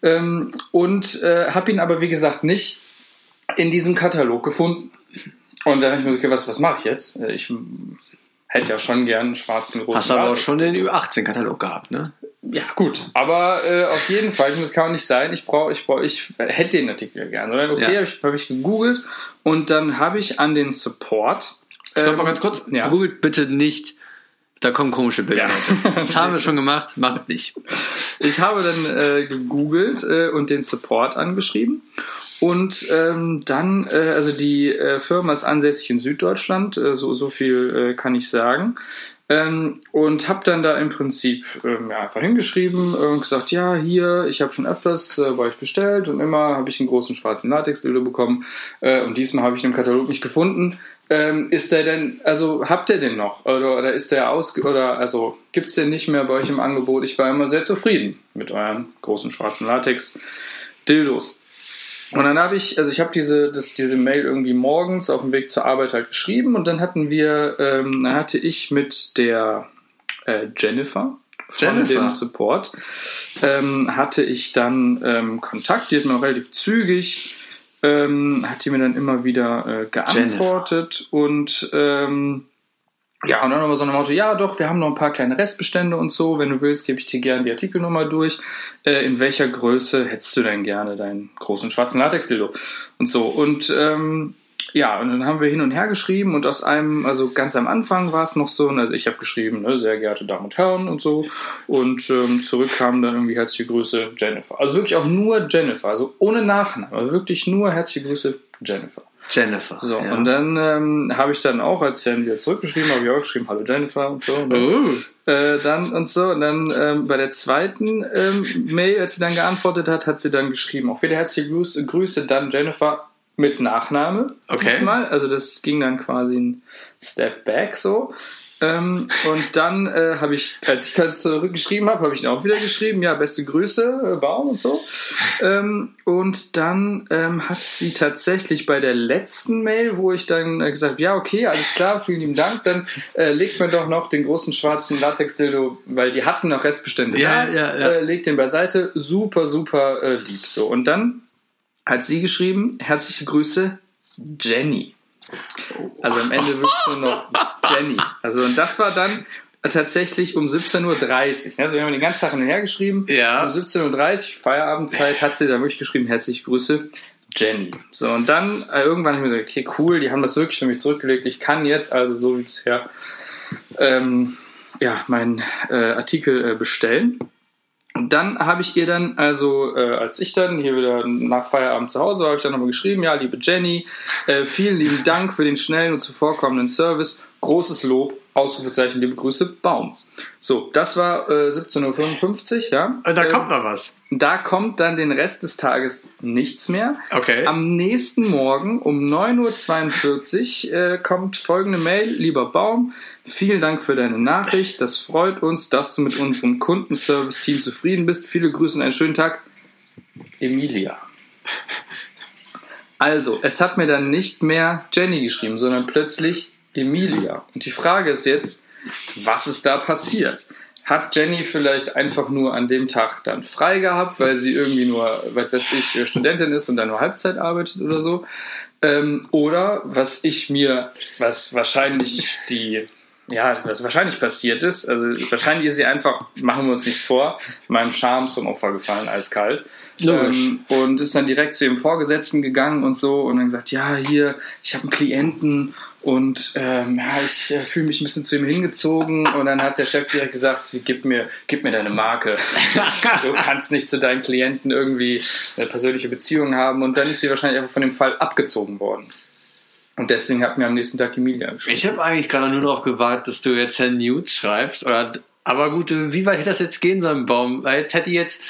Ähm, und äh, habe ihn aber, wie gesagt, nicht in diesem Katalog gefunden. Und dann habe ich mir so, okay, was, was mache ich jetzt? Äh, ich hätte ja schon gern einen schwarzen großen Hast aber auch schon den Ü18-Katalog gehabt, ne? Ja, gut. Aber äh, auf jeden Fall, das kann auch nicht sein. Ich brauche, ich brauche, ich hätte den Artikel gerne. Oder? Okay, ja. habe ich, hab ich gegoogelt und dann habe ich an den Support. Stopp mal ähm, ganz kurz. Ja. Googelt bitte nicht. Da kommen komische Bilder. Ja. Das haben wir schon gemacht, macht nicht. Ich habe dann äh, gegoogelt äh, und den Support angeschrieben und ähm, dann, äh, also die äh, Firma ist ansässig in Süddeutschland, äh, so, so viel äh, kann ich sagen. Ähm, und habe dann da im Prinzip ähm, ja, einfach hingeschrieben und gesagt, ja, hier, ich habe schon öfters äh, bei euch bestellt und immer habe ich einen großen schwarzen Latex-Dildo bekommen äh, und diesmal habe ich ihn im Katalog nicht gefunden. Ähm, ist der denn, also habt ihr den noch? Oder, oder ist der aus, oder also gibt es den nicht mehr bei euch im Angebot? Ich war immer sehr zufrieden mit euren großen schwarzen Latex-Dildos. Und dann habe ich, also ich habe diese, diese Mail irgendwie morgens auf dem Weg zur Arbeit halt geschrieben und dann hatten wir, ähm, dann hatte ich mit der äh, Jennifer von Jennifer. dem Support, ähm, hatte ich dann ähm, Kontakt, die hat mir relativ zügig, ähm, hat die mir dann immer wieder äh, geantwortet Jennifer. und ähm, ja, und dann aber so ein Motto, ja doch, wir haben noch ein paar kleine Restbestände und so. Wenn du willst, gebe ich dir gerne die Artikelnummer durch. Äh, in welcher Größe hättest du denn gerne deinen großen schwarzen Latex-Dildo? Und so. Und ähm, ja, und dann haben wir hin und her geschrieben und aus einem, also ganz am Anfang war es noch so, also ich habe geschrieben, ne, sehr geehrte Damen und Herren und so. Und ähm, zurück kam dann irgendwie herzliche Grüße Jennifer. Also wirklich auch nur Jennifer, also ohne Nachname, also wirklich nur herzliche Grüße Jennifer. Jennifer. So, ja. und dann ähm, habe ich dann auch, als ich dann wieder zurückgeschrieben habe, ich auch geschrieben, hallo Jennifer und so. Und dann, oh. äh, dann und so. Und dann ähm, bei der zweiten ähm, Mail, als sie dann geantwortet hat, hat sie dann geschrieben, auch wieder herzliche Grüße, Grüße dann Jennifer mit Nachname. Okay. Diesmal. Also das ging dann quasi ein Step back so. Ähm, und dann äh, habe ich, als ich dann zurückgeschrieben habe, habe ich ihn auch wieder geschrieben, ja, beste Grüße, äh, Baum und so. Ähm, und dann ähm, hat sie tatsächlich bei der letzten Mail, wo ich dann äh, gesagt habe, ja, okay, alles klar, vielen lieben Dank, dann äh, legt mir doch noch den großen schwarzen Latex-Dildo, weil die hatten noch Restbestände. Ja, ja, ja. Äh, legt den beiseite, super, super lieb. So, und dann hat sie geschrieben, herzliche Grüße, Jenny. Also am Ende wirklich nur noch Jenny. Also und das war dann tatsächlich um 17.30 Uhr. Also wir haben den ganzen Tag hinterher geschrieben. Ja. Um 17.30 Uhr, Feierabendzeit, hat sie dann wirklich geschrieben, herzliche Grüße, Jenny. So, und dann äh, irgendwann habe ich mir gesagt, okay, cool, die haben das wirklich für mich zurückgelegt. Ich kann jetzt also so wie bisher ähm, ja, meinen äh, Artikel äh, bestellen. Und dann habe ich ihr dann, also äh, als ich dann hier wieder nach Feierabend zu Hause war, habe ich dann nochmal geschrieben, ja, liebe Jenny, äh, vielen lieben Dank für den schnellen und zuvorkommenden Service. Großes Lob, Ausrufezeichen, liebe Grüße, Baum. So, das war äh, 17.55 Uhr, ja. Und da Ähm, kommt noch was. Da kommt dann den Rest des Tages nichts mehr. Okay. Am nächsten Morgen um 9.42 Uhr äh, kommt folgende Mail. Lieber Baum, vielen Dank für deine Nachricht. Das freut uns, dass du mit unserem Kundenservice-Team zufrieden bist. Viele Grüße und einen schönen Tag. Emilia. Also, es hat mir dann nicht mehr Jenny geschrieben, sondern plötzlich Emilia. Und die Frage ist jetzt, was ist da passiert? Hat Jenny vielleicht einfach nur an dem Tag dann frei gehabt, weil sie irgendwie nur, was weiß ich, Studentin ist und dann nur Halbzeit arbeitet oder so? Ähm, oder was ich mir, was wahrscheinlich die, ja, was wahrscheinlich passiert ist, also wahrscheinlich ist sie einfach, machen wir uns nichts vor, meinem Charme zum Opfer gefallen, eiskalt. Logisch. Ähm, und ist dann direkt zu ihrem Vorgesetzten gegangen und so und dann gesagt, ja, hier, ich habe einen Klienten und ähm, ja, ich äh, fühle mich ein bisschen zu ihm hingezogen und dann hat der Chef direkt gesagt, gib mir, gib mir deine Marke. [LAUGHS] Du kannst nicht zu deinen Klienten irgendwie eine persönliche Beziehung haben und dann ist sie wahrscheinlich einfach von dem Fall abgezogen worden. Und deswegen hat mir am nächsten Tag Emilia geschrieben. Ich habe eigentlich gerade nur darauf gewartet, dass du jetzt Herrn Nudes schreibst. Oder, aber gut, wie weit hätte das jetzt gehen sollen, Baum? Weil jetzt hätte jetzt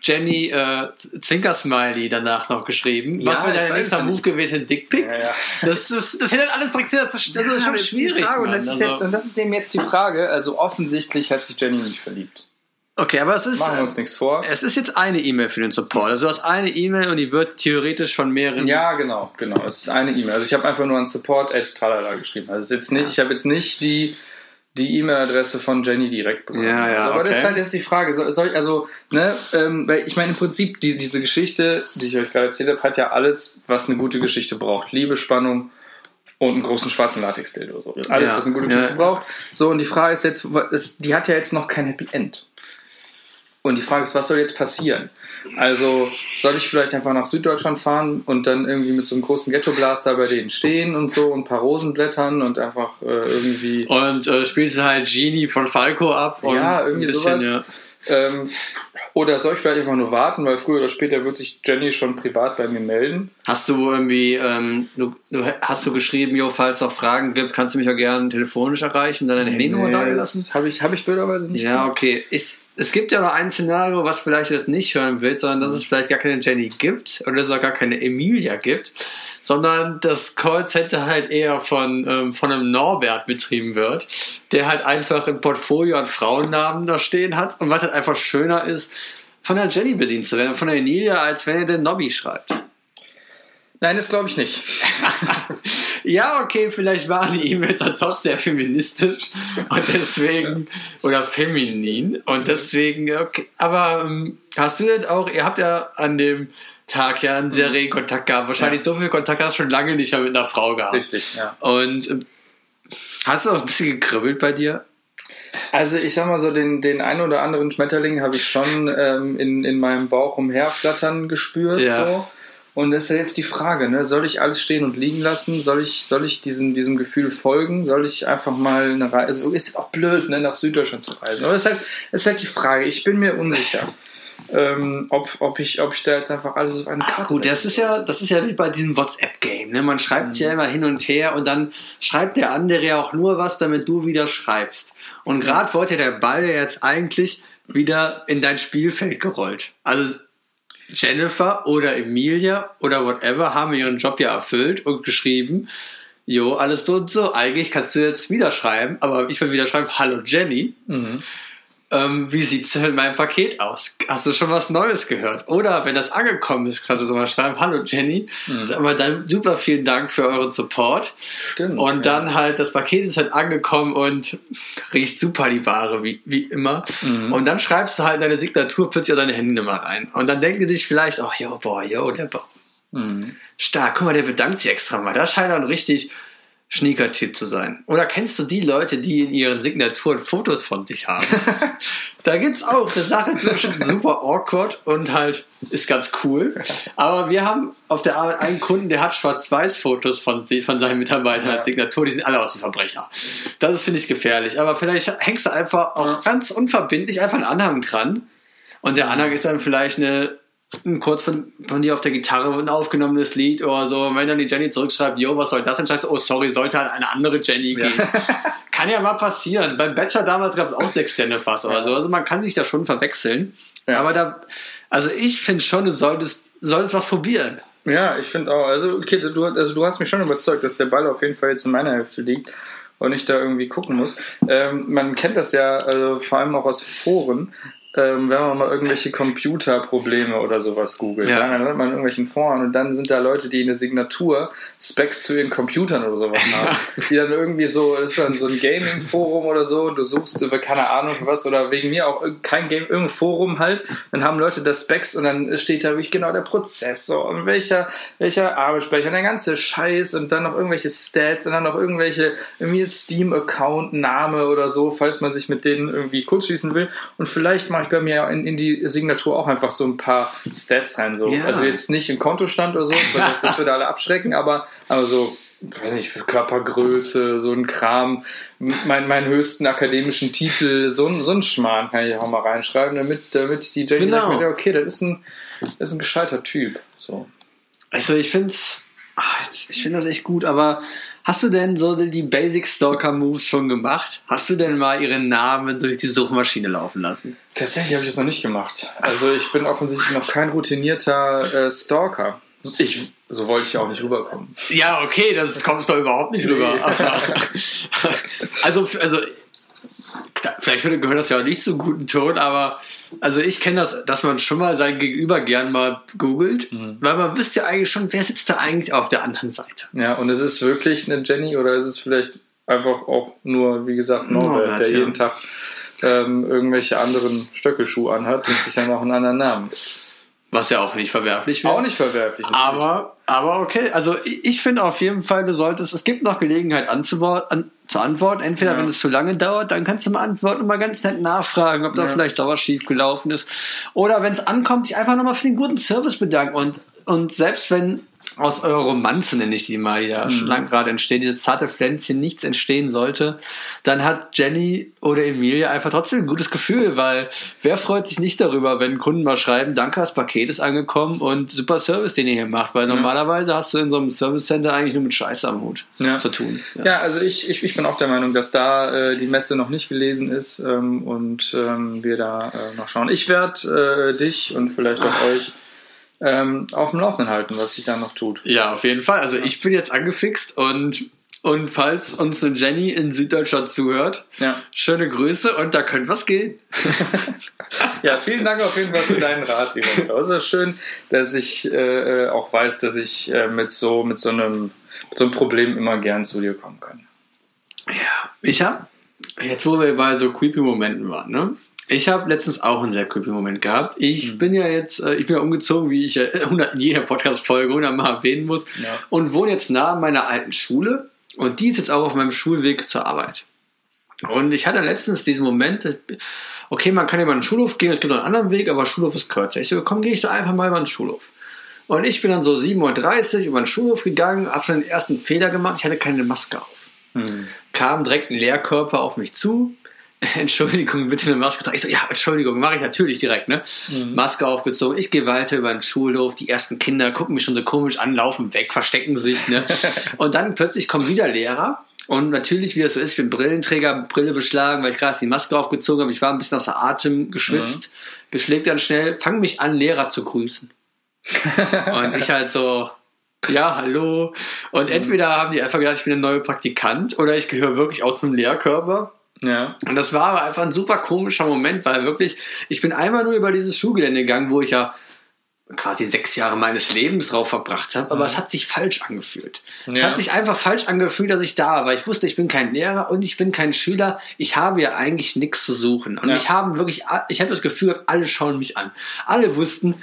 Jenny äh, Zwinker-Smiley danach noch geschrieben. Ja, Was wäre ich dein nächster ja Move gewesen? Dickpick? Ja, ja. Das, ist, das hätte alles direkt das ist schon das ist schwierig. die Frage, und, das ist Also- jetzt, und das ist eben jetzt die Frage. Also offensichtlich hat sich Jenny nicht verliebt. okay, aber es ist, Machen wir uns nichts vor. es ist jetzt eine E-Mail für den Support. Also du hast eine E-Mail und die wird theoretisch von mehreren Ja, genau, genau. Es ist eine E-Mail. Also ich habe einfach nur an support tralala geschrieben. Also es ist jetzt nicht, ich habe jetzt nicht die die E-Mail-Adresse von Jenny direkt bekommen. Ja, ja, also, aber das okay. ist halt jetzt die Frage. Soll, soll ich, also, ne, ähm, weil ich meine, im Prinzip, die, diese Geschichte, die ich euch gerade erzählt habe, hat ja alles, was eine gute Geschichte braucht. Liebe, Spannung und einen großen schwarzen Latex-Dildo. So. Alles, Ja, was eine gute. Geschichte braucht. So, und die Frage ist jetzt, ist, die hat ja jetzt noch kein Happy End. Und die Frage ist, was soll jetzt passieren? Also soll ich vielleicht einfach nach Süddeutschland fahren und dann irgendwie mit so einem großen Ghetto-Blaster bei denen stehen und so und ein paar Rosen blättern und einfach äh, irgendwie. Und äh, spielst du halt Genie von Falco ab. Und Ja, irgendwie bisschen, sowas. Ja. Ähm, oder soll ich vielleicht einfach nur warten, weil früher oder später wird sich Jenny schon privat bei mir melden. Hast du irgendwie, ähm, du, hast du geschrieben, jo, falls es noch Fragen gibt, kannst du mich auch gerne telefonisch erreichen, dann deine Handynummer da gelassen? habe ich, hab ich blöderweise nicht. Ja, okay. Ist, es gibt ja noch ein Szenario, was vielleicht das nicht hören willst, sondern dass es vielleicht gar keine Jenny gibt oder dass es auch gar keine Emilia gibt, sondern das Callcenter halt eher von, ähm, von einem Norbert betrieben wird, der halt einfach im Portfolio an Frauennamen da stehen hat und was halt einfach schöner ist, von der Jenny bedient zu werden, von der Emilia, als wenn er den Nobby schreibt. Nein, das glaube ich nicht. [LAUGHS] Ja, okay, vielleicht waren die E-Mails dann doch sehr feministisch und deswegen, oder feminin und deswegen, okay, aber ähm, hast du denn auch, ihr habt ja an dem Tag ja einen sehr regen Kontakt gehabt, wahrscheinlich so viel Kontakt hast du schon lange nicht mehr mit einer Frau gehabt. Richtig, ja. Und ähm, hast du auch ein bisschen gekribbelt bei dir? Also ich sag mal so, den, den einen oder anderen Schmetterling habe ich schon ähm, in, in meinem Bauch umherflattern gespürt. Ja. So. Und das ist ja jetzt die Frage, ne? soll ich alles stehen und liegen lassen? Soll ich, soll ich diesem, diesem Gefühl folgen? Soll ich einfach mal eine Reise, also ist auch blöd, ne? nach Süddeutschland zu reisen. Aber das ist halt, das ist halt die Frage, ich bin mir unsicher. Ähm, ob, ob, ich, ob ich da jetzt einfach alles auf eine Karte Gut, das ist ja, das ist ja wie bei diesem WhatsApp-Game. Ne? Man schreibt sich ja immer hin und her und dann schreibt der andere ja auch nur was, damit du wieder schreibst. Und gerade wollte der Ball ja jetzt eigentlich wieder in dein Spielfeld gerollt. Also Jennifer oder Emilia oder whatever haben ihren Job ja erfüllt und geschrieben, jo, alles so und so. Eigentlich kannst du jetzt wieder schreiben, aber ich will wieder schreiben, hallo Jenny. Mhm. Ähm, wie sieht's denn mit meinem Paket aus? Hast du schon was Neues gehört? Oder wenn das angekommen ist, kannst du so mal schreiben, hallo Jenny, sag mal dann super vielen Dank für euren Support. Stimmt. Und ja. dann halt, das Paket ist halt angekommen und riecht super die Ware, wie, wie immer. Und dann schreibst du halt in deine Signatur plötzlich auch deine Handynummer rein. Und dann denken die sich vielleicht, oh, yo, boah, yo, der Baum. Mhm. Stark, guck mal, der bedankt sich extra mal. Da scheint ein richtig Sneaker-Typ zu sein? Oder kennst du die Leute, die in ihren Signaturen Fotos von sich haben? [LAUGHS] da gibt es auch eine Sache zwischen super awkward und halt ist ganz cool. Aber wir haben auf der Arbeit einen Kunden, der hat Schwarz-Weiß-Fotos von, von seinen Mitarbeitern als Signatur. Die sind alle aus wie Verbrecher. Das ist, finde ich, gefährlich. Aber vielleicht hängst du einfach auch ganz unverbindlich einfach einen Anhang dran. Und der Anhang ist dann vielleicht eine kurz von, von dir auf der Gitarre ein aufgenommenes Lied oder so. Und wenn dann die Jenny zurückschreibt, yo, was soll das denn? Scheiße, oh, sorry, sollte halt eine andere Jenny gehen. Ja. [LAUGHS] kann ja mal passieren. Beim Bachelor damals gab es auch sechs fast oder so. Also man kann sich da schon verwechseln. Ja. Aber da, also ich finde schon, du solltest, solltest was probieren. Ja, ich finde auch. Also, okay, du, also du hast mich schon überzeugt, dass der Ball auf jeden Fall jetzt in meiner Hälfte liegt und ich da irgendwie gucken muss. Ähm, man kennt das ja also vor allem auch aus Foren, ähm, wenn man mal irgendwelche Computerprobleme oder sowas googelt. Ja. Dann hört man irgendwelchen Foren und dann sind da Leute, die eine Signatur Specs zu ihren Computern oder sowas haben. die dann irgendwie so, ist dann so ein Gaming-Forum oder so und du suchst über keine Ahnung was oder wegen mir auch kein Game, irgendein Forum halt. Dann haben Leute das Specs und dann steht da wirklich genau der Prozessor und welcher, welcher Arbeitsspeicher und der ganze Scheiß und dann noch irgendwelche Stats und dann noch irgendwelche, irgendwie Steam-Account-Name oder so, falls man sich mit denen irgendwie kurzschließen will. Und vielleicht mache ich bei mir in, in, die Signatur auch einfach so ein paar Stats rein. So. Ja. Also jetzt nicht im Kontostand oder so, [LAUGHS] das, das würde alle abschrecken, aber, aber so ich weiß nicht, Körpergröße, so ein Kram, mein, meinen höchsten akademischen Titel, so ein, so ein Schmarrn kann ich auch mal reinschreiben, damit, damit die Jenny genau. sagt, okay, das ist ein, das ist ein gescheiter Typ. So. Also ich finde es Ach, ich finde das echt gut, aber hast du denn so die Basic Stalker Moves schon gemacht? Hast du denn mal ihren Namen durch die Suchmaschine laufen lassen? Tatsächlich habe ich das noch nicht gemacht. Also ich bin offensichtlich noch kein routinierter äh, Stalker. Ich, so wollte ich auch nicht rüberkommen. Ja, okay, das kommst du überhaupt nicht rüber. [LAUGHS] also, also vielleicht gehört das ja auch nicht zum guten Ton, aber also ich kenne das, dass man schon mal sein Gegenüber gern mal googelt, mhm. weil man wüsste ja eigentlich schon, wer sitzt da eigentlich auf der anderen Seite. Ja, und ist es wirklich eine Jenny oder ist es vielleicht einfach auch nur, wie gesagt, Norbert, Norbert der ja. jeden Tag ähm, irgendwelche anderen Stöckelschuhe anhat und sich dann auch einen anderen Namen gibt. Was ja auch nicht verwerflich wäre. Auch nicht verwerflich. Aber, aber okay, also ich, ich finde auf jeden Fall, du solltest, es gibt noch Gelegenheit anzuwort, an, zu antworten. Entweder ja. wenn es zu lange dauert, dann kannst du mal antworten und mal ganz nett nachfragen, ob da vielleicht doch was schief gelaufen ist. Oder wenn es ankommt, dich einfach nochmal für den guten Service bedanken. Und, und selbst wenn aus eurer Romanze, nenne ich die mal, die da mhm. schon lange gerade entsteht, dieses zarte Pflänzchen nichts entstehen sollte, dann hat Jenny oder Emilia einfach trotzdem ein gutes Gefühl, weil wer freut sich nicht darüber, wenn Kunden mal schreiben, danke, das Paket ist angekommen und super Service, den ihr hier macht, weil ja. normalerweise hast du in so einem Service Center eigentlich nur mit Scheiße am Hut ja. zu tun. Ja, ja also ich, ich, ich, bin auch der Meinung, dass da äh, die Messe noch nicht gelesen ist ähm, und ähm, wir da äh, noch schauen. Ich werde äh, dich und vielleicht auch Ach. euch ähm, auf dem Laufenden halten, was sich da noch tut. Ja, auf jeden Fall. Also ich bin jetzt angefixt und und falls uns eine Jenny in Süddeutschland zuhört, ja. schöne Grüße und da könnte was gehen. [LAUGHS] ja, vielen Dank auf jeden Fall für deinen Rat, lieber Klaus. Es ist schön, dass ich äh, auch weiß, dass ich äh, mit, so, mit, so einem, mit so einem Problem immer gern zu dir kommen kann. Ja, ich habe, jetzt wo wir bei so creepy Momenten waren, ne? Ich habe letztens auch einen sehr creepy Moment gehabt. Ich mhm. bin ja jetzt, äh, ich bin ja umgezogen, wie ich ja [LAUGHS] in jeder Podcast-Folge hundertmal erwähnen muss, ja. und wohne jetzt nah meiner alten Schule. Und die ist jetzt auch auf meinem Schulweg zur Arbeit. Und ich hatte letztens diesen Moment, okay, man kann über den Schulhof gehen, es gibt noch einen anderen Weg, aber Schulhof ist kürzer. Ich so, komm, gehe ich doch einfach mal über den Schulhof. Und ich bin dann so 7.30 Uhr über den Schulhof gegangen, habe schon den ersten Fehler gemacht, ich hatte keine Maske auf. Mhm. Kam direkt ein Lehrkörper auf mich zu, [LAUGHS] Entschuldigung, bitte eine Maske tragen. Ich so, ja, Entschuldigung, mache ich natürlich direkt, ne? Mhm. Maske aufgezogen. Ich gehe weiter über den Schulhof. Die ersten Kinder gucken mich schon so komisch an, laufen weg, verstecken sich, ne? [LAUGHS] und dann plötzlich kommen wieder Lehrer. Und natürlich, wie das so ist, ich bin Brillenträger, Brille beschlagen, weil ich gerade die Maske aufgezogen habe. Ich war ein bisschen außer Atem geschwitzt. Mhm. Beschlägt dann schnell, fangen mich an, Lehrer zu grüßen. [LAUGHS] und ich halt so, ja, hallo. Und mhm. entweder haben die einfach gedacht, ich bin ein neuer Praktikant oder ich gehöre wirklich auch zum Lehrkörper. Ja. Und das war aber einfach ein super komischer Moment, weil wirklich, ich bin einmal nur über dieses Schulgelände gegangen, wo ich ja quasi sechs Jahre meines Lebens drauf verbracht habe, aber mhm. es hat sich falsch angefühlt. Ja. Es hat sich einfach falsch angefühlt, dass ich da war, weil ich wusste, ich bin kein Lehrer und ich bin kein Schüler. Ich habe ja eigentlich nichts zu suchen. Und ja. ich habe wirklich, ich habe das Gefühl, alle schauen mich an. Alle wussten,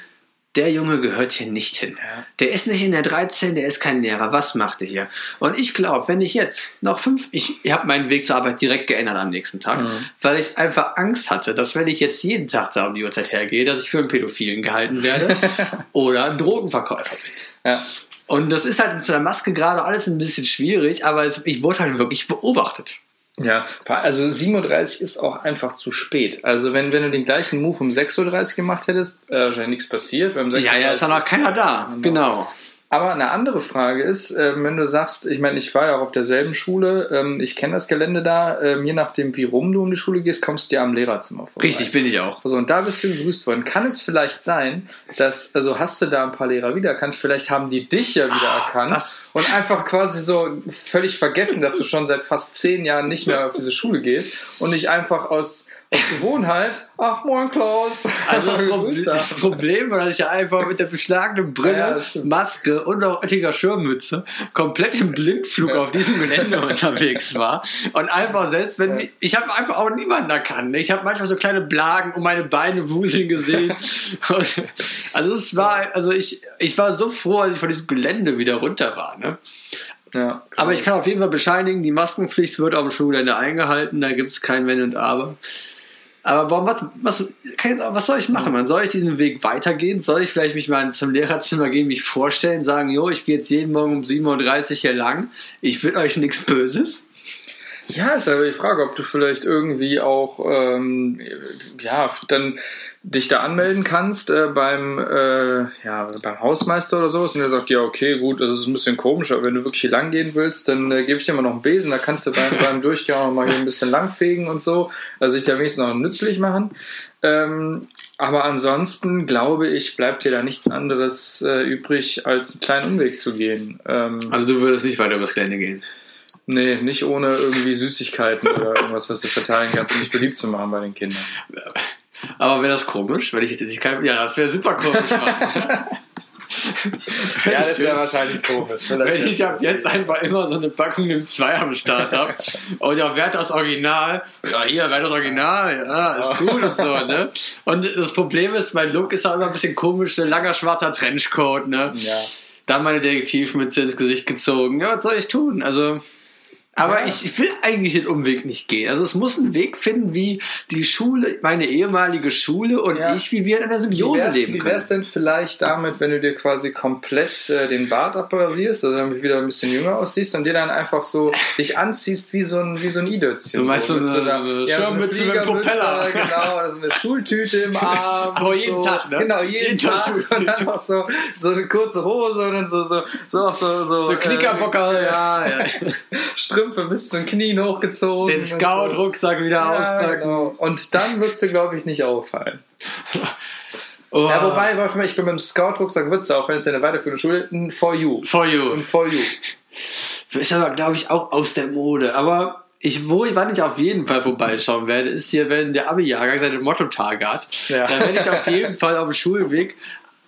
der Junge gehört hier nicht hin. Ja. Der ist nicht in der 13, der ist kein Lehrer. Was macht er hier? Und ich glaube, wenn ich jetzt noch fünf, ich, ich habe meinen Weg zur Arbeit direkt geändert am nächsten Tag, weil ich einfach Angst hatte, dass wenn ich jetzt jeden Tag da um die Uhrzeit hergehe, dass ich für einen Pädophilen gehalten werde [LAUGHS] oder ein Drogenverkäufer bin. Ja. Und das ist halt mit so einer Maske gerade alles ein bisschen schwierig, aber es, ich wurde halt wirklich beobachtet. Ja, also 37 ist auch einfach zu spät. Also wenn, wenn du den gleichen Move um 6.30 Uhr gemacht hättest, äh, wahrscheinlich nichts passiert. Ja, ja, ist ja noch keiner da. Genau. Aber eine andere Frage ist, ähm, wenn du sagst, ich meine, ich war ja auch auf derselben Schule, ähm, ich kenne das Gelände da, ähm, je nachdem, wie rum du um die Schule gehst, kommst du ja am Lehrerzimmer vorbei. Richtig, bin ich auch. So, und da bist du begrüßt worden. Kann es vielleicht sein, dass, also hast du da ein paar Lehrer wiedererkannt, vielleicht haben die dich ja wiedererkannt das- und einfach quasi so völlig vergessen, dass du schon seit fast zehn Jahren nicht mehr auf diese Schule gehst und nicht einfach aus Gewohnheit, ach, moin Klaus. Also das, [LAUGHS] Problem, das da. Problem war, dass ich ja einfach mit der beschlagenen Brille, Ja. Maske und auch Oettinger Schirmmütze komplett im Blindflug auf diesem Gelände [LAUGHS] unterwegs war. Und einfach selbst wenn Ja. ich habe einfach auch niemanden erkannt. Ich habe manchmal so kleine Blagen um meine Beine wuseln gesehen. [LAUGHS] Und, also es war, also ich, ich war so froh, als ich von diesem Gelände wieder runter war. Ne? Ja. Aber ich kann auf jeden Fall bescheinigen, die Maskenpflicht wird auf dem Schulgelände eingehalten, da gibt es kein Wenn und Aber. Aber warum, was, was, was soll ich machen? Man soll ich diesen Weg weitergehen? Soll ich vielleicht mich mal zum Lehrerzimmer gehen, mich vorstellen, sagen, jo, ich gehe jetzt jeden Morgen um 7.30 Uhr hier lang, ich will euch nichts Böses? Ja, ist aber die Frage, ob du vielleicht irgendwie auch ähm, ja dann dich da anmelden kannst äh, beim äh, ja beim Hausmeister oder sowas und der sagt ja okay gut das ist ein bisschen komisch aber wenn du wirklich hier lang gehen willst dann äh, gebe ich dir mal noch einen Besen da kannst du beim, beim Durchgang auch mal hier ein bisschen langfegen und so also sich da wenigstens noch nützlich machen ähm, aber ansonsten glaube ich bleibt dir da nichts anderes äh, übrig als einen kleinen Umweg zu gehen ähm, Also du würdest nicht weiter übers Gelände gehen. Nee, nicht ohne irgendwie Süßigkeiten oder irgendwas, was du verteilen kannst, um dich beliebt zu machen bei den Kindern. [LAUGHS] Aber wäre das komisch, wenn ich jetzt nicht kein, ja, das wäre super komisch. Mann. wahrscheinlich komisch. Wenn ich ab jetzt einfach immer so eine Packung im 2 am Start habe und ja, wer hat das Original? Ja, hier, wer hat das Original? Ja, ist gut und so, ne? Und das Problem ist, mein Look ist auch immer ein bisschen komisch, so ein langer schwarzer Trenchcoat, ne? Ja. Dann meine Detektivmütze ins Gesicht gezogen. Ja, was soll ich tun? Also. Aber Ja. ich, will eigentlich den Umweg nicht gehen. Also es muss einen Weg finden, wie die Schule, meine ehemalige Schule und Ja. ich, wie wir in einer Wie Symbiose leben wie können. wär's denn vielleicht damit, wenn du dir quasi komplett äh, den Bart abrasierst, also damit du wieder ein bisschen jünger aussiehst und dir dann einfach so [LAUGHS] dich anziehst wie so ein, wie so ein Idötzchen. Du meinst so eine- einer- so eine ja, so mit Propeller. [LAUGHS] Genau, also eine Schultüte im [LAUGHS] Arm. Aber jeden so. Tag, ne? Genau, jeden, Jeden Tag Tag. Und dann noch so, so eine kurze Hose und dann so, so, so auch so, so, So Knickerbocker, äh, ja, ja. Strümpfe bis zum Knien hochgezogen. Den. Scout-Rucksack wieder Ja, auspacken. genau. Und dann würdest du, glaube ich, nicht auffallen. [LAUGHS] Oh, Ja, wobei, ich bin mit dem Scout-Rucksack, würdest du auch, wenn es ja eine weiterführende Schule ein For You. For you. Ein For You. [LAUGHS] Ist aber, glaube ich, auch aus der Mode. Aber ich, wo ich, wann ich auf jeden Fall vorbeischauen werde, ist hier, wenn der Abi-Jahrgang seine Motto-Tage hat. Ja. Dann werde ich auf jeden [LAUGHS] Fall auf dem Schulweg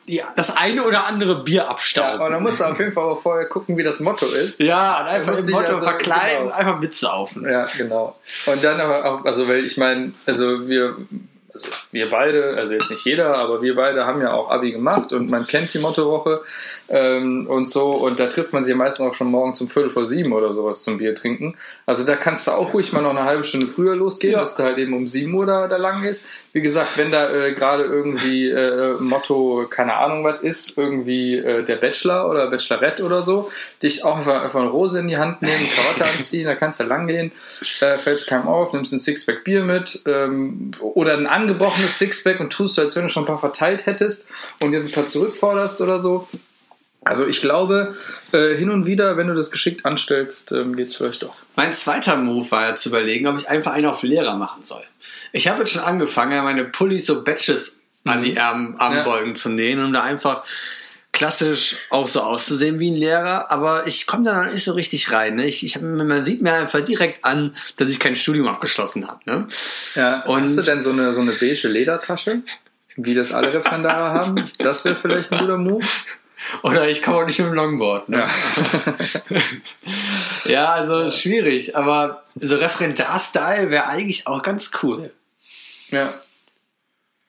die, das eine oder andere Bier Ja, abstauben. aber dann musst du auf jeden Fall auch vorher gucken, wie das Motto ist. Ja, und einfach ich Motto also- verkleiden genau. und einfach mitsaufen. Ja, genau. Und dann aber auch, also weil ich meine, also wir, also wir beide, also jetzt nicht jeder, aber wir beide haben ja auch Abi gemacht und man kennt die Mottowoche ähm, und so und da trifft man sich ja meistens auch schon morgen zum Viertel vor sieben oder sowas zum Bier trinken. Also da kannst du auch ruhig mal noch eine halbe Stunde früher losgehen, Ja. dass du halt eben um sieben Uhr da, da lang gehst. Wie gesagt, wenn da äh, gerade irgendwie äh, Motto, keine Ahnung was ist, irgendwie äh, der Bachelor oder Bachelorette oder so, dich auch einfach, einfach eine Rose in die Hand nehmen, Krawatte anziehen, da kannst du lang gehen, äh, fällt keinem auf, nimmst ein Sixpack Bier mit ähm, oder ein angebrochenes Sixpack und tust so, als wenn du schon ein paar verteilt hättest und jetzt ein paar zurückforderst oder so. Also ich glaube, äh, hin und wieder, wenn du das geschickt anstellst, ähm, geht's vielleicht doch. Mein zweiter Move war ja zu überlegen, ob ich einfach einen auf Lehrer machen soll. Ich habe jetzt schon angefangen, ja, meine Pullis so Batches an die Arm, Armbeugen zu nähen, um da einfach klassisch auch so auszusehen wie ein Lehrer, aber ich komme da noch nicht so richtig rein. Ne? Ich, ich hab, man sieht mir einfach direkt an, dass ich kein Studium abgeschlossen habe. Ne? Ja, Und- hast du denn so eine, so eine beige Ledertasche, wie das alle Referendare haben? Das wäre vielleicht ein guter Move. Oder ich komme auch nicht mit dem Longboard. Ne? Ja. [LAUGHS] Ja, also schwierig, aber so Referendar-Style wäre eigentlich auch ganz cool. ja.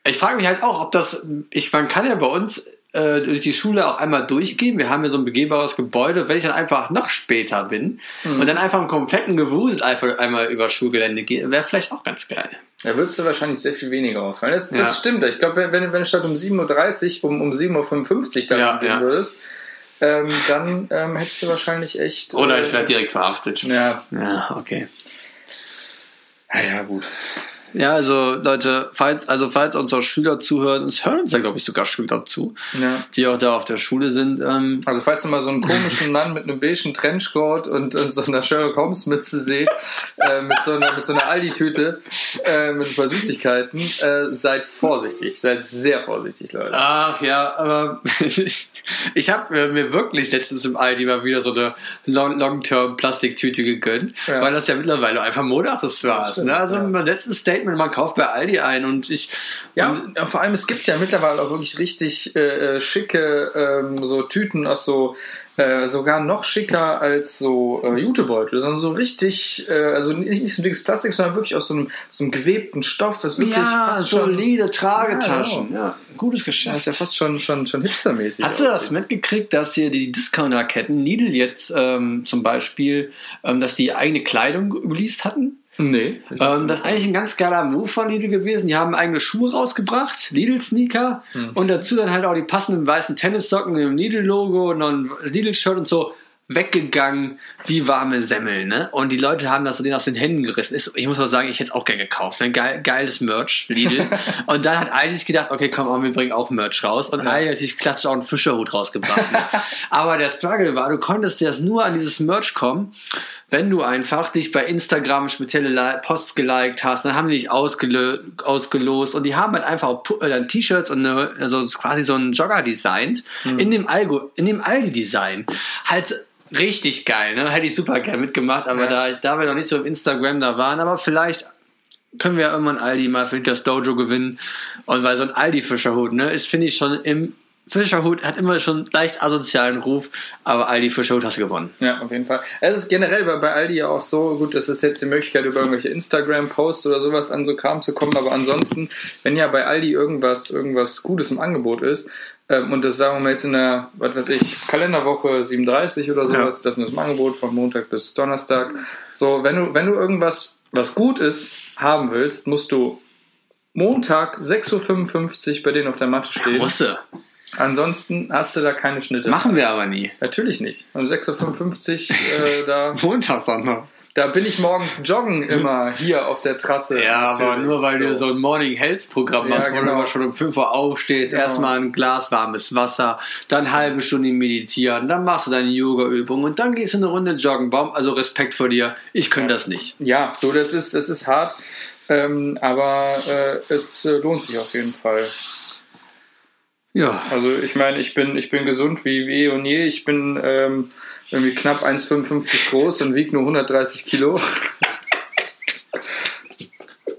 Ich frage mich halt auch, ob das, ich, man kann ja bei uns äh, durch die Schule auch einmal durchgehen. Wir haben hier so ein begehbares Gebäude. Wenn ich dann einfach noch später bin Mhm. und dann einfach einen kompletten Gewusel einfach einmal über Schulgelände gehe, wäre vielleicht auch ganz geil. Da würdest du wahrscheinlich sehr viel weniger auffallen. Das, das Ja. stimmt. Ich glaube, wenn, wenn, wenn du statt um 7.30 Uhr um, um 7.55 Uhr da Ja, gehen ja. würdest, ähm, dann ähm, hättest du wahrscheinlich echt. Oder äh, ich werde direkt verhaftet. Ja, Ja, okay. ja, ja, gut. Ja, also Leute, falls, also falls unsere Schüler zuhören, es hören uns ja, glaube ich, sogar Schüler zu, Ja. die auch da auf der Schule sind. Ähm, Also falls du mal so einen komischen Mann mit einem beigen Trenchcoat und, und so einer Sherlock Holmes Mütze seht, äh, mit so einer, mit so einer Aldi-Tüte, äh, mit ein paar Süßigkeiten, äh, seid vorsichtig, seid sehr vorsichtig, Leute. Ach ja, aber [LAUGHS] ich, ich habe mir wirklich letztens im Aldi mal wieder so eine Long- Long-Term-Plastiktüte gegönnt, Ja. weil das ja mittlerweile einfach Modeaccessoire ist. Ne? Also ja. mein letztes Statement, man kauft bei Aldi ein und ich... Ja, und, vor allem es gibt ja mittlerweile auch wirklich richtig äh, äh, schicke ähm, so Tüten aus so äh, sogar noch schicker als so äh, Jutebeutel, sondern so richtig, äh, also nicht, nicht so dickes Plastik, sondern wirklich aus so einem, so einem gewebten Stoff, das wirklich ja, fast schon, solide Tragetaschen. Ja, Ja, gutes das Geschäft. ist ja fast schon, schon, schon hipstermäßig. Hast du das mitgekriegt, dass hier die Discounter-Ketten Lidl jetzt ähm, zum Beispiel, ähm, dass die eigene Kleidung released hatten? Nee. Ähm, das ist eigentlich ein ganz geiler Move von Lidl gewesen. Die haben eigene Schuhe rausgebracht, Lidl-Sneaker und dazu dann halt auch die passenden weißen Tennissocken mit dem Lidl-Logo und ein Lidl-Shirt und so weggegangen wie warme Semmeln. Ne? Und die Leute haben das so denen aus den Händen gerissen. Ist, ich muss mal sagen, ich hätte es auch gerne gekauft. Ne? Geil, geiles Merch, Lidl. [LAUGHS] und dann hat Aldi sich gedacht, okay, komm, wir bringen auch Merch raus. Und Aldi hat natürlich klassisch auch einen Fischerhut rausgebracht. Ne? [LAUGHS] Aber der Struggle war, du konntest jetzt nur an dieses Merch kommen, wenn du einfach dich bei Instagram spezielle Posts geliked hast, dann haben die dich ausgelost und die haben halt einfach äh, dann T-Shirts und eine, also quasi so einen Jogger designt in dem Algo, in dem Aldi-Design. Halt richtig geil, ne? Hätte ich super gern mitgemacht, aber Ja. da, ich- da wir noch nicht so auf Instagram da waren, aber vielleicht können wir ja irgendwann Aldi mal für das Dojo gewinnen. Und weil so ein Aldi-Fischerhut, ne, ist, finde ich schon im Fischerhut hat immer schon leicht asozialen Ruf, aber Aldi Fischerhut hast du gewonnen. Ja, auf jeden Fall. Es ist generell bei, Aldi ja auch so, gut, das ist jetzt die Möglichkeit, über irgendwelche Instagram-Posts oder sowas an so Kram zu kommen, aber ansonsten, wenn ja bei Aldi irgendwas, irgendwas Gutes im Angebot ist, ähm, und das sagen wir mal jetzt in der, was weiß ich, Kalenderwoche 37 oder sowas, das ist das Angebot von Montag bis Donnerstag. So, wenn du, wenn du irgendwas, was gut ist, haben willst, musst du Montag 6.55 Uhr bei denen auf der Matte stehen. Musste. Ansonsten hast du da keine Schnitte. Machen wir aber nie. Natürlich nicht. Um 6.55 Uhr äh, da, [LAUGHS] Montags auch noch. da bin ich morgens joggen immer hier auf der Trasse. Ja, aber Natürlich. nur weil du so ein Morning Health Programm Ja, machst, wo du genau. aber schon um 5 Uhr aufstehst, Genau. erstmal ein Glas warmes Wasser, dann halbe Stunde meditieren, dann machst du deine Yoga-Übung und dann gehst du eine Runde joggen. Baum, also Respekt vor dir. Ich könnte das nicht. Ja, so, das ist, das ist hart. Ähm, aber äh, es äh, lohnt sich auf jeden Fall. Ja. Also ich meine, ich bin, ich bin gesund wie, wie eh und je. Ich bin ähm, irgendwie knapp 1,55 groß und wiege nur 130 Kilo. [LAUGHS]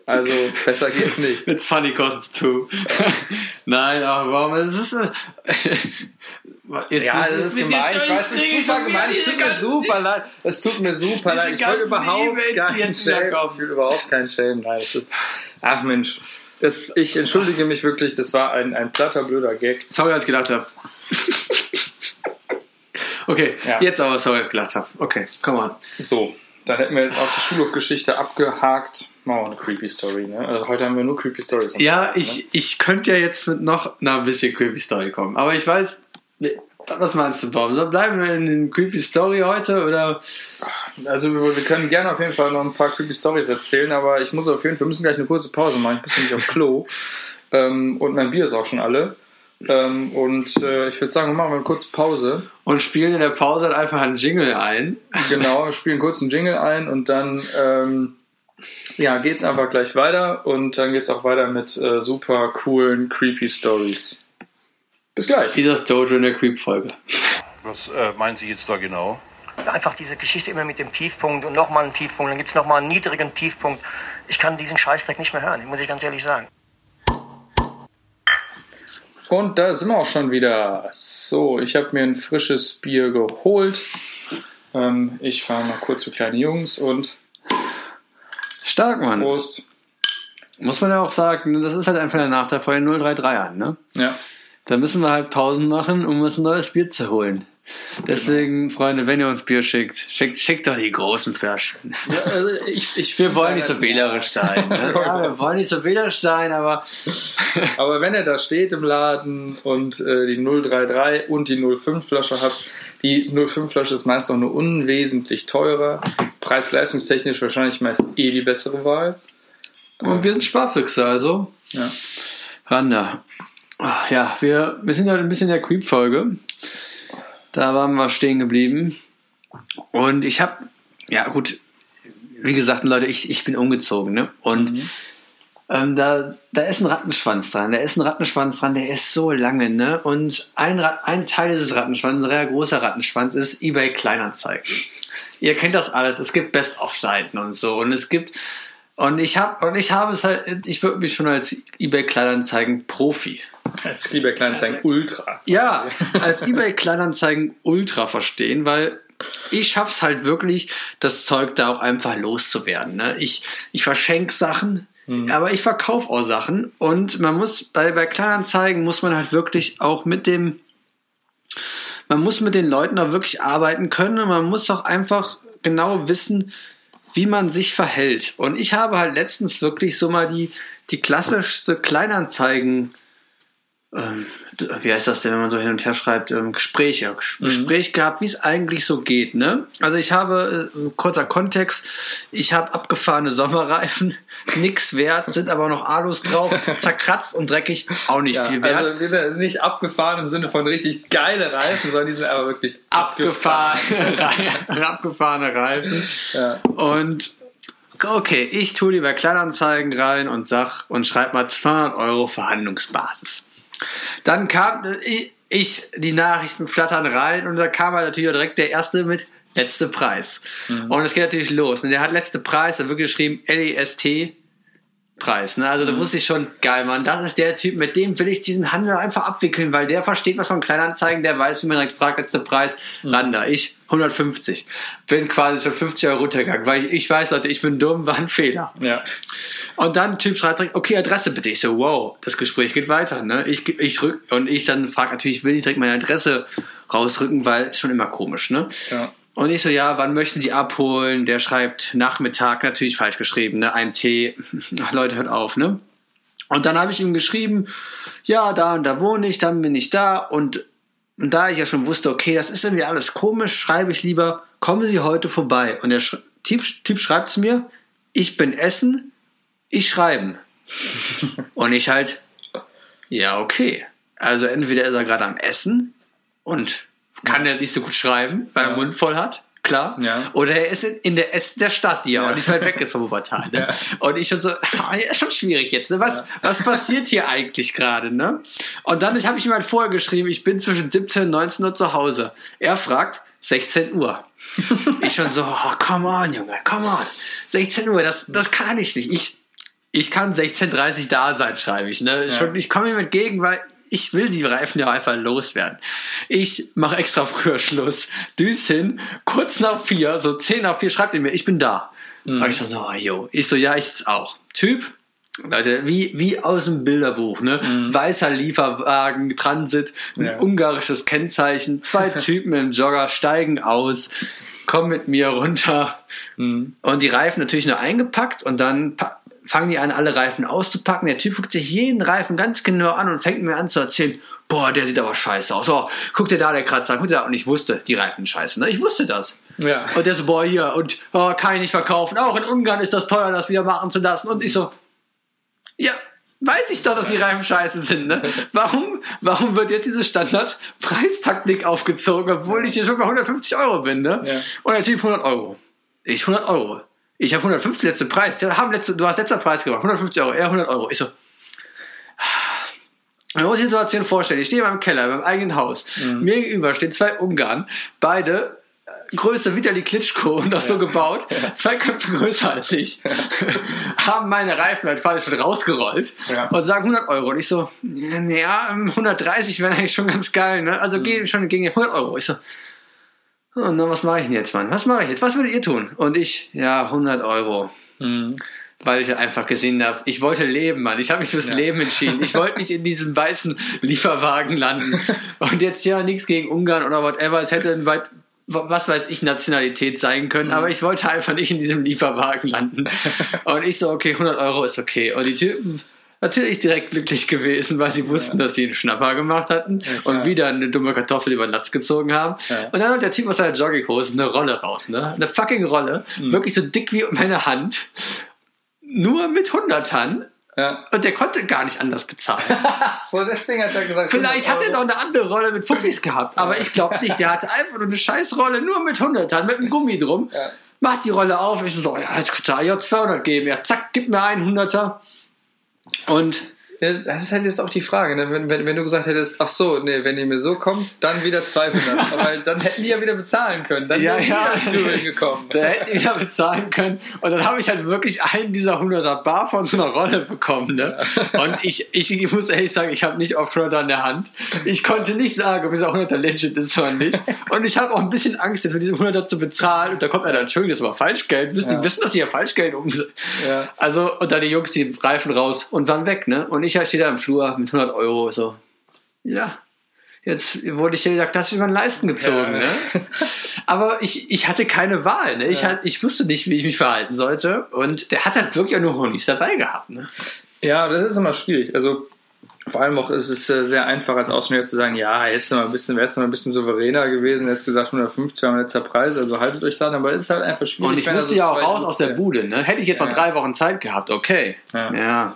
Also besser geht's nicht. It's funny cause it's true. [LAUGHS] Nein, aber warum? Es ist. Äh, [LAUGHS] jetzt Ja, das ist gemein. Ich weiß, es ist super gemein. Es tut mir super leid. Es tut mir super leid. Ich will überhaupt keinen Shame. Ich will überhaupt keinen Shame. Nein, es ist, ach Mensch. Das, ich entschuldige mich wirklich. Das war ein, ein platter, blöder Gag. Sorry, als ich gelacht habe. okay, Ja. jetzt aber sorry, als ich gelacht habe. Okay, come on. So, dann hätten wir jetzt auch die Schulhofgeschichte abgehakt. Machen wir eine Creepy Story. Ne? Also heute haben wir nur Creepy Stories. Ja, ne? ich, ich könnte ja jetzt mit noch na, ein bisschen Creepy Story kommen. Aber ich weiß. Was meinst du, Baum? So bleiben wir in den Creepy Story heute oder? Also wir, können gerne auf jeden Fall noch ein paar creepy Stories erzählen, aber ich muss auf jeden Fall, wir müssen gleich eine kurze Pause machen. Ich muss nämlich auf Klo. [LAUGHS] ähm, und mein Bier ist auch schon alle. Ähm, und äh, ich würde sagen, wir machen mal eine kurze Pause. Und spielen in der Pause halt einfach einen Jingle ein. [LAUGHS] Genau, wir spielen kurz einen Jingle ein und dann ähm, ja, geht's einfach gleich weiter und dann geht's auch weiter mit äh, super coolen creepy Stories. Bis gleich. Dieses Dojo in der Creep-Folge. Was äh, meinen Sie jetzt da genau? Einfach diese Geschichte immer mit dem Tiefpunkt und nochmal einen Tiefpunkt, dann gibt es nochmal einen niedrigen Tiefpunkt. Ich kann diesen Scheißdreck nicht mehr hören, muss ich ganz ehrlich sagen. Und da sind wir auch schon wieder. So, ich habe mir ein frisches Bier geholt. Ähm, ich fahre mal kurz zu kleinen Jungs und Stark, Mann. Prost. Muss man ja auch sagen, das ist halt einfach der Nachteil von den 033ern, ne? Ja. Da müssen wir halt Pausen machen, um uns ein neues Bier zu holen. Deswegen, Freunde, wenn ihr uns Bier schickt, schickt, schickt doch die großen Flaschen. Ja, also ich, ich Wir wollen nicht so wählerisch sein. [LAUGHS] Ja, wir wollen nicht so wählerisch sein, aber [LAUGHS] Aber wenn er da steht im Laden und äh, die 033 und die 05 Flasche hat, die 05 Flasche ist meist auch nur unwesentlich teurer. Preis-leistungstechnisch wahrscheinlich meist eh die bessere Wahl. und wir sind Sparfüchse, also Ja. Randa. Ach, Ja, wir, wir sind heute ein bisschen in der Creep-Folge. Da waren wir stehen geblieben. Und ich habe, ja gut, wie gesagt, Leute, ich, ich bin umgezogen, ne? Und ähm, da, da ist ein Rattenschwanz dran. Da ist ein Rattenschwanz dran, der ist so lange, ne? Und ein, ein Teil dieses Rattenschwanzes, ein sehr großer Rattenschwanz, ist eBay Kleinanzeigen. Ihr kennt das alles. Es gibt Best-of-Seiten und so. Und es gibt, und ich habe, und ich habe es halt, ich würde mich schon als eBay Kleinanzeigen Profi. Als lieber Kleinanzeigen Ultra. Ja, als eBay Kleinanzeigen Ultra verstehen, weil ich schaff's halt wirklich, das Zeug da auch einfach loszuwerden. Ne? Ich, ich verschenke Sachen, aber ich verkaufe auch Sachen und man muss bei, bei Kleinanzeigen muss man halt wirklich auch mit dem man muss mit den Leuten auch wirklich arbeiten können und man muss auch einfach genau wissen, wie man sich verhält. Und ich habe halt letztens wirklich so mal die, die klassischste Kleinanzeigen ähm, wie heißt das denn, wenn man so hin und her schreibt, ähm, Gespräche, Ges- Gespräch gehabt, wie es eigentlich so geht, ne? Also ich habe, äh, kurzer Kontext, ich habe abgefahrene Sommerreifen, [LAUGHS] nix wert, sind aber noch Alus drauf, [LAUGHS] zerkratzt und dreckig, auch nicht Ja, viel wert. also nicht abgefahren im Sinne von richtig geile Reifen, sondern die sind aber wirklich abgefahrene, Reifen, [LAUGHS] abgefahrene Reifen. Ja. Und okay, ich tue die bei Kleinanzeigen rein und sag und schreib mal 200 Euro Verhandlungsbasis. Dann kam äh, ich, die Nachrichten flattern rein und da kam halt natürlich auch direkt der erste mit letzte Preis. Und es geht natürlich los. Und der hat letzte Preis, da wird geschrieben LEST Preis. Ne? Also da wusste ich schon, geil, Mann, das ist der Typ, mit dem will ich diesen Handel einfach abwickeln, weil der versteht was von Kleinanzeigen, der weiß, wie man direkt fragt, letzter Preis, Randa, ich 150. Bin quasi schon 50 Euro runtergegangen, weil ich, ich weiß, Leute, ich bin dumm, war ein Fehler. Ja. Und dann Typ schreibt direkt, okay, Adresse bitte. Ich so, wow, das Gespräch geht weiter. Ne? Ich, ich rück, und ich dann frage natürlich, will ich direkt meine Adresse rausrücken, weil ist schon immer komisch. Ne? Ja. Und ich so, ja, wann möchten Sie abholen? Der schreibt Nachmittag, natürlich falsch geschrieben, ne? Ein Tee. [LAUGHS] Ach, Leute, hört auf, ne? Und dann habe ich ihm geschrieben, ja, da und da wohne ich, dann bin ich da. Und, und da ich ja schon wusste, okay, das ist irgendwie alles komisch, schreibe ich lieber, kommen Sie heute vorbei. Und der Sch typ, typ schreibt zu mir, ich bin Essen, ich schreiben. [LAUGHS] und ich halt, ja, okay. Also entweder ist er gerade am Essen und kann er nicht so gut schreiben, weil er Ja. den Mund voll hat, klar. Ja. Oder er ist in, der Essen der Stadt, die ja, Ja. auch nicht weit weg ist vom Wuppertal. Ne? Ja. Und ich schon so, ah, ja, ist schon schwierig jetzt. Ne? Was, was passiert hier eigentlich gerade? Ne? Und dann habe ich ihm halt vorher geschrieben, ich bin zwischen 17 und 19 Uhr zu Hause. Er fragt, 16 Uhr. ich schon so, oh, come on, Junge, come on. 16 Uhr, das, das kann ich nicht. Ich, ich kann 16.30 Uhr da sein, schreibe ich. Ne? Schon, ich komme ihm entgegen, weil ich will die Reifen ja einfach loswerden. Ich mache extra früher Schluss. Düs hin, kurz nach vier, so 10 nach vier, schreibt er mir, ich bin da. Und ich so, so, yo. Ich so, ja, ich jetzt auch. Typ, Leute, wie, wie aus dem Bilderbuch, ne? Weißer Lieferwagen, Transit, ein Ja. ungarisches Kennzeichen, zwei [LAUGHS] Typen im Jogger steigen aus, kommen mit mir runter und die Reifen natürlich nur eingepackt und dann fangen die an, alle Reifen auszupacken. Der Typ guckt sich jeden Reifen ganz genau an und fängt mir an zu erzählen, boah, der sieht aber scheiße aus. Oh, guck dir da der Kratzer, guck dir da. Und ich wusste, die Reifen scheiße. Ne? Ich wusste das. Ja. Und der so, boah, hier, und oh, kann ich nicht verkaufen. Auch in Ungarn ist das teuer, das wieder machen zu lassen. Und ich so, ja, weiß ich doch, dass die Reifen scheiße sind. Ne? Warum, warum wird jetzt diese Standard-Preistaktik aufgezogen, obwohl ich hier schon bei 150 Euro bin? Ne? Ja. Und der Typ 100 Euro. Ich 100 Euro. Ich habe 150 letzte Preis. Die haben letzte, du hast letzter Preis gemacht. 150 Euro. Er 100 Euro. Ich so. Man muss sich die Situation vorstellen. Ich stehe in meinem Keller, in meinem eigenen Haus. Mir gegenüber stehen zwei Ungarn. Beide äh, Größe Vitali Klitschko und auch so gebaut. [LAUGHS] Zwei Köpfe größer als ich. [LAUGHS] haben meine Reifen halt schon rausgerollt. Ja. Und sagen 100 Euro. Und ich so, ja, 130 wäre eigentlich schon ganz geil. Ne? Also geh schon gegen 100 Euro. Ich so, Oh, na, was mache ich denn jetzt, Mann? Was mache ich jetzt? Was würdet ihr tun? Und ich, ja, 100 Euro. Mhm. weil ich einfach gesehen habe, ich wollte leben, Mann. Ich habe mich fürs Leben entschieden. Ich wollte nicht in diesem weißen Lieferwagen landen. Und jetzt ja nichts gegen Ungarn oder whatever. Es hätte ein weit, was weiß ich, Nationalität sein können, aber ich wollte einfach nicht in diesem Lieferwagen landen. Und ich so, okay, 100 Euro ist okay. Und die Typen natürlich direkt glücklich gewesen, weil sie wussten, dass sie einen Schnapper gemacht hatten und wieder eine dumme Kartoffel über den Latz gezogen haben. Ja. Und dann hat der Typ aus seiner Jogginghose eine Rolle raus, ne? Eine fucking Rolle. Mhm. Wirklich so dick wie meine Hand. Nur mit Hundertern. Ja. Und der konnte gar nicht anders bezahlen. [LAUGHS] So, deswegen hat er gesagt, Vielleicht hat er 100 noch eine andere Rolle mit Fuffis gehabt, aber ich glaube nicht. Der hatte einfach nur eine Scheißrolle, nur mit Hundertern, mit einem Gummi drum. Ja. Macht die Rolle auf. Ich so, ja, jetzt ihr ja 200 geben. Ja, zack, gib mir einen Hunderter. Und Das ist halt jetzt auch die Frage, ne? wenn, wenn, wenn du gesagt hättest, ach so, nee, wenn ihr mir so kommt, dann wieder 200. [LAUGHS] Aber dann hätten die ja wieder bezahlen können. Dann Ja, ja. gekommen. [LAUGHS] da hätten die wieder bezahlen können. Und dann habe ich halt wirklich einen dieser 100er Bar von so einer Rolle bekommen. Ne? Und ich, ich muss ehrlich sagen, ich habe nicht oft 100er in der Hand. Ich konnte nicht sagen, ob dieser 100er legit ist oder nicht. Und ich habe auch ein bisschen Angst, jetzt mit diesem 100er zu bezahlen. Und da kommt einer, Entschuldigung, das war Falschgeld. Wissen, Ja. Die wissen, dass sie ja Falschgeld um. Ja. Also, und dann die Jungs, die reifen raus und waren weg. Ne? Und ich halt stehe da im Flur mit 100 Euro. So, ja. Jetzt wurde ich wieder klassisch über den Leisten gezogen. Ja. Ne? Aber ich, ich hatte keine Wahl. Ne? Ich, Ja. halt, ich wusste nicht, wie ich mich verhalten sollte. Und der hat halt wirklich auch nur Honis dabei gehabt. Ne? Ja, das ist immer schwierig. Also vor allem auch ist es äh, sehr einfach als Außenstehender zu sagen, ja, jetzt noch mal ein bisschen, wär's noch mal ein bisschen souveräner gewesen, jetzt gesagt 150 war mein letzter Preis, also haltet euch dran, aber es ist halt einfach schwierig. Und ich musste so ja auch raus aus der. Bude. Ne? Hätte ich jetzt noch Ja. drei Wochen Zeit gehabt, okay. Ja.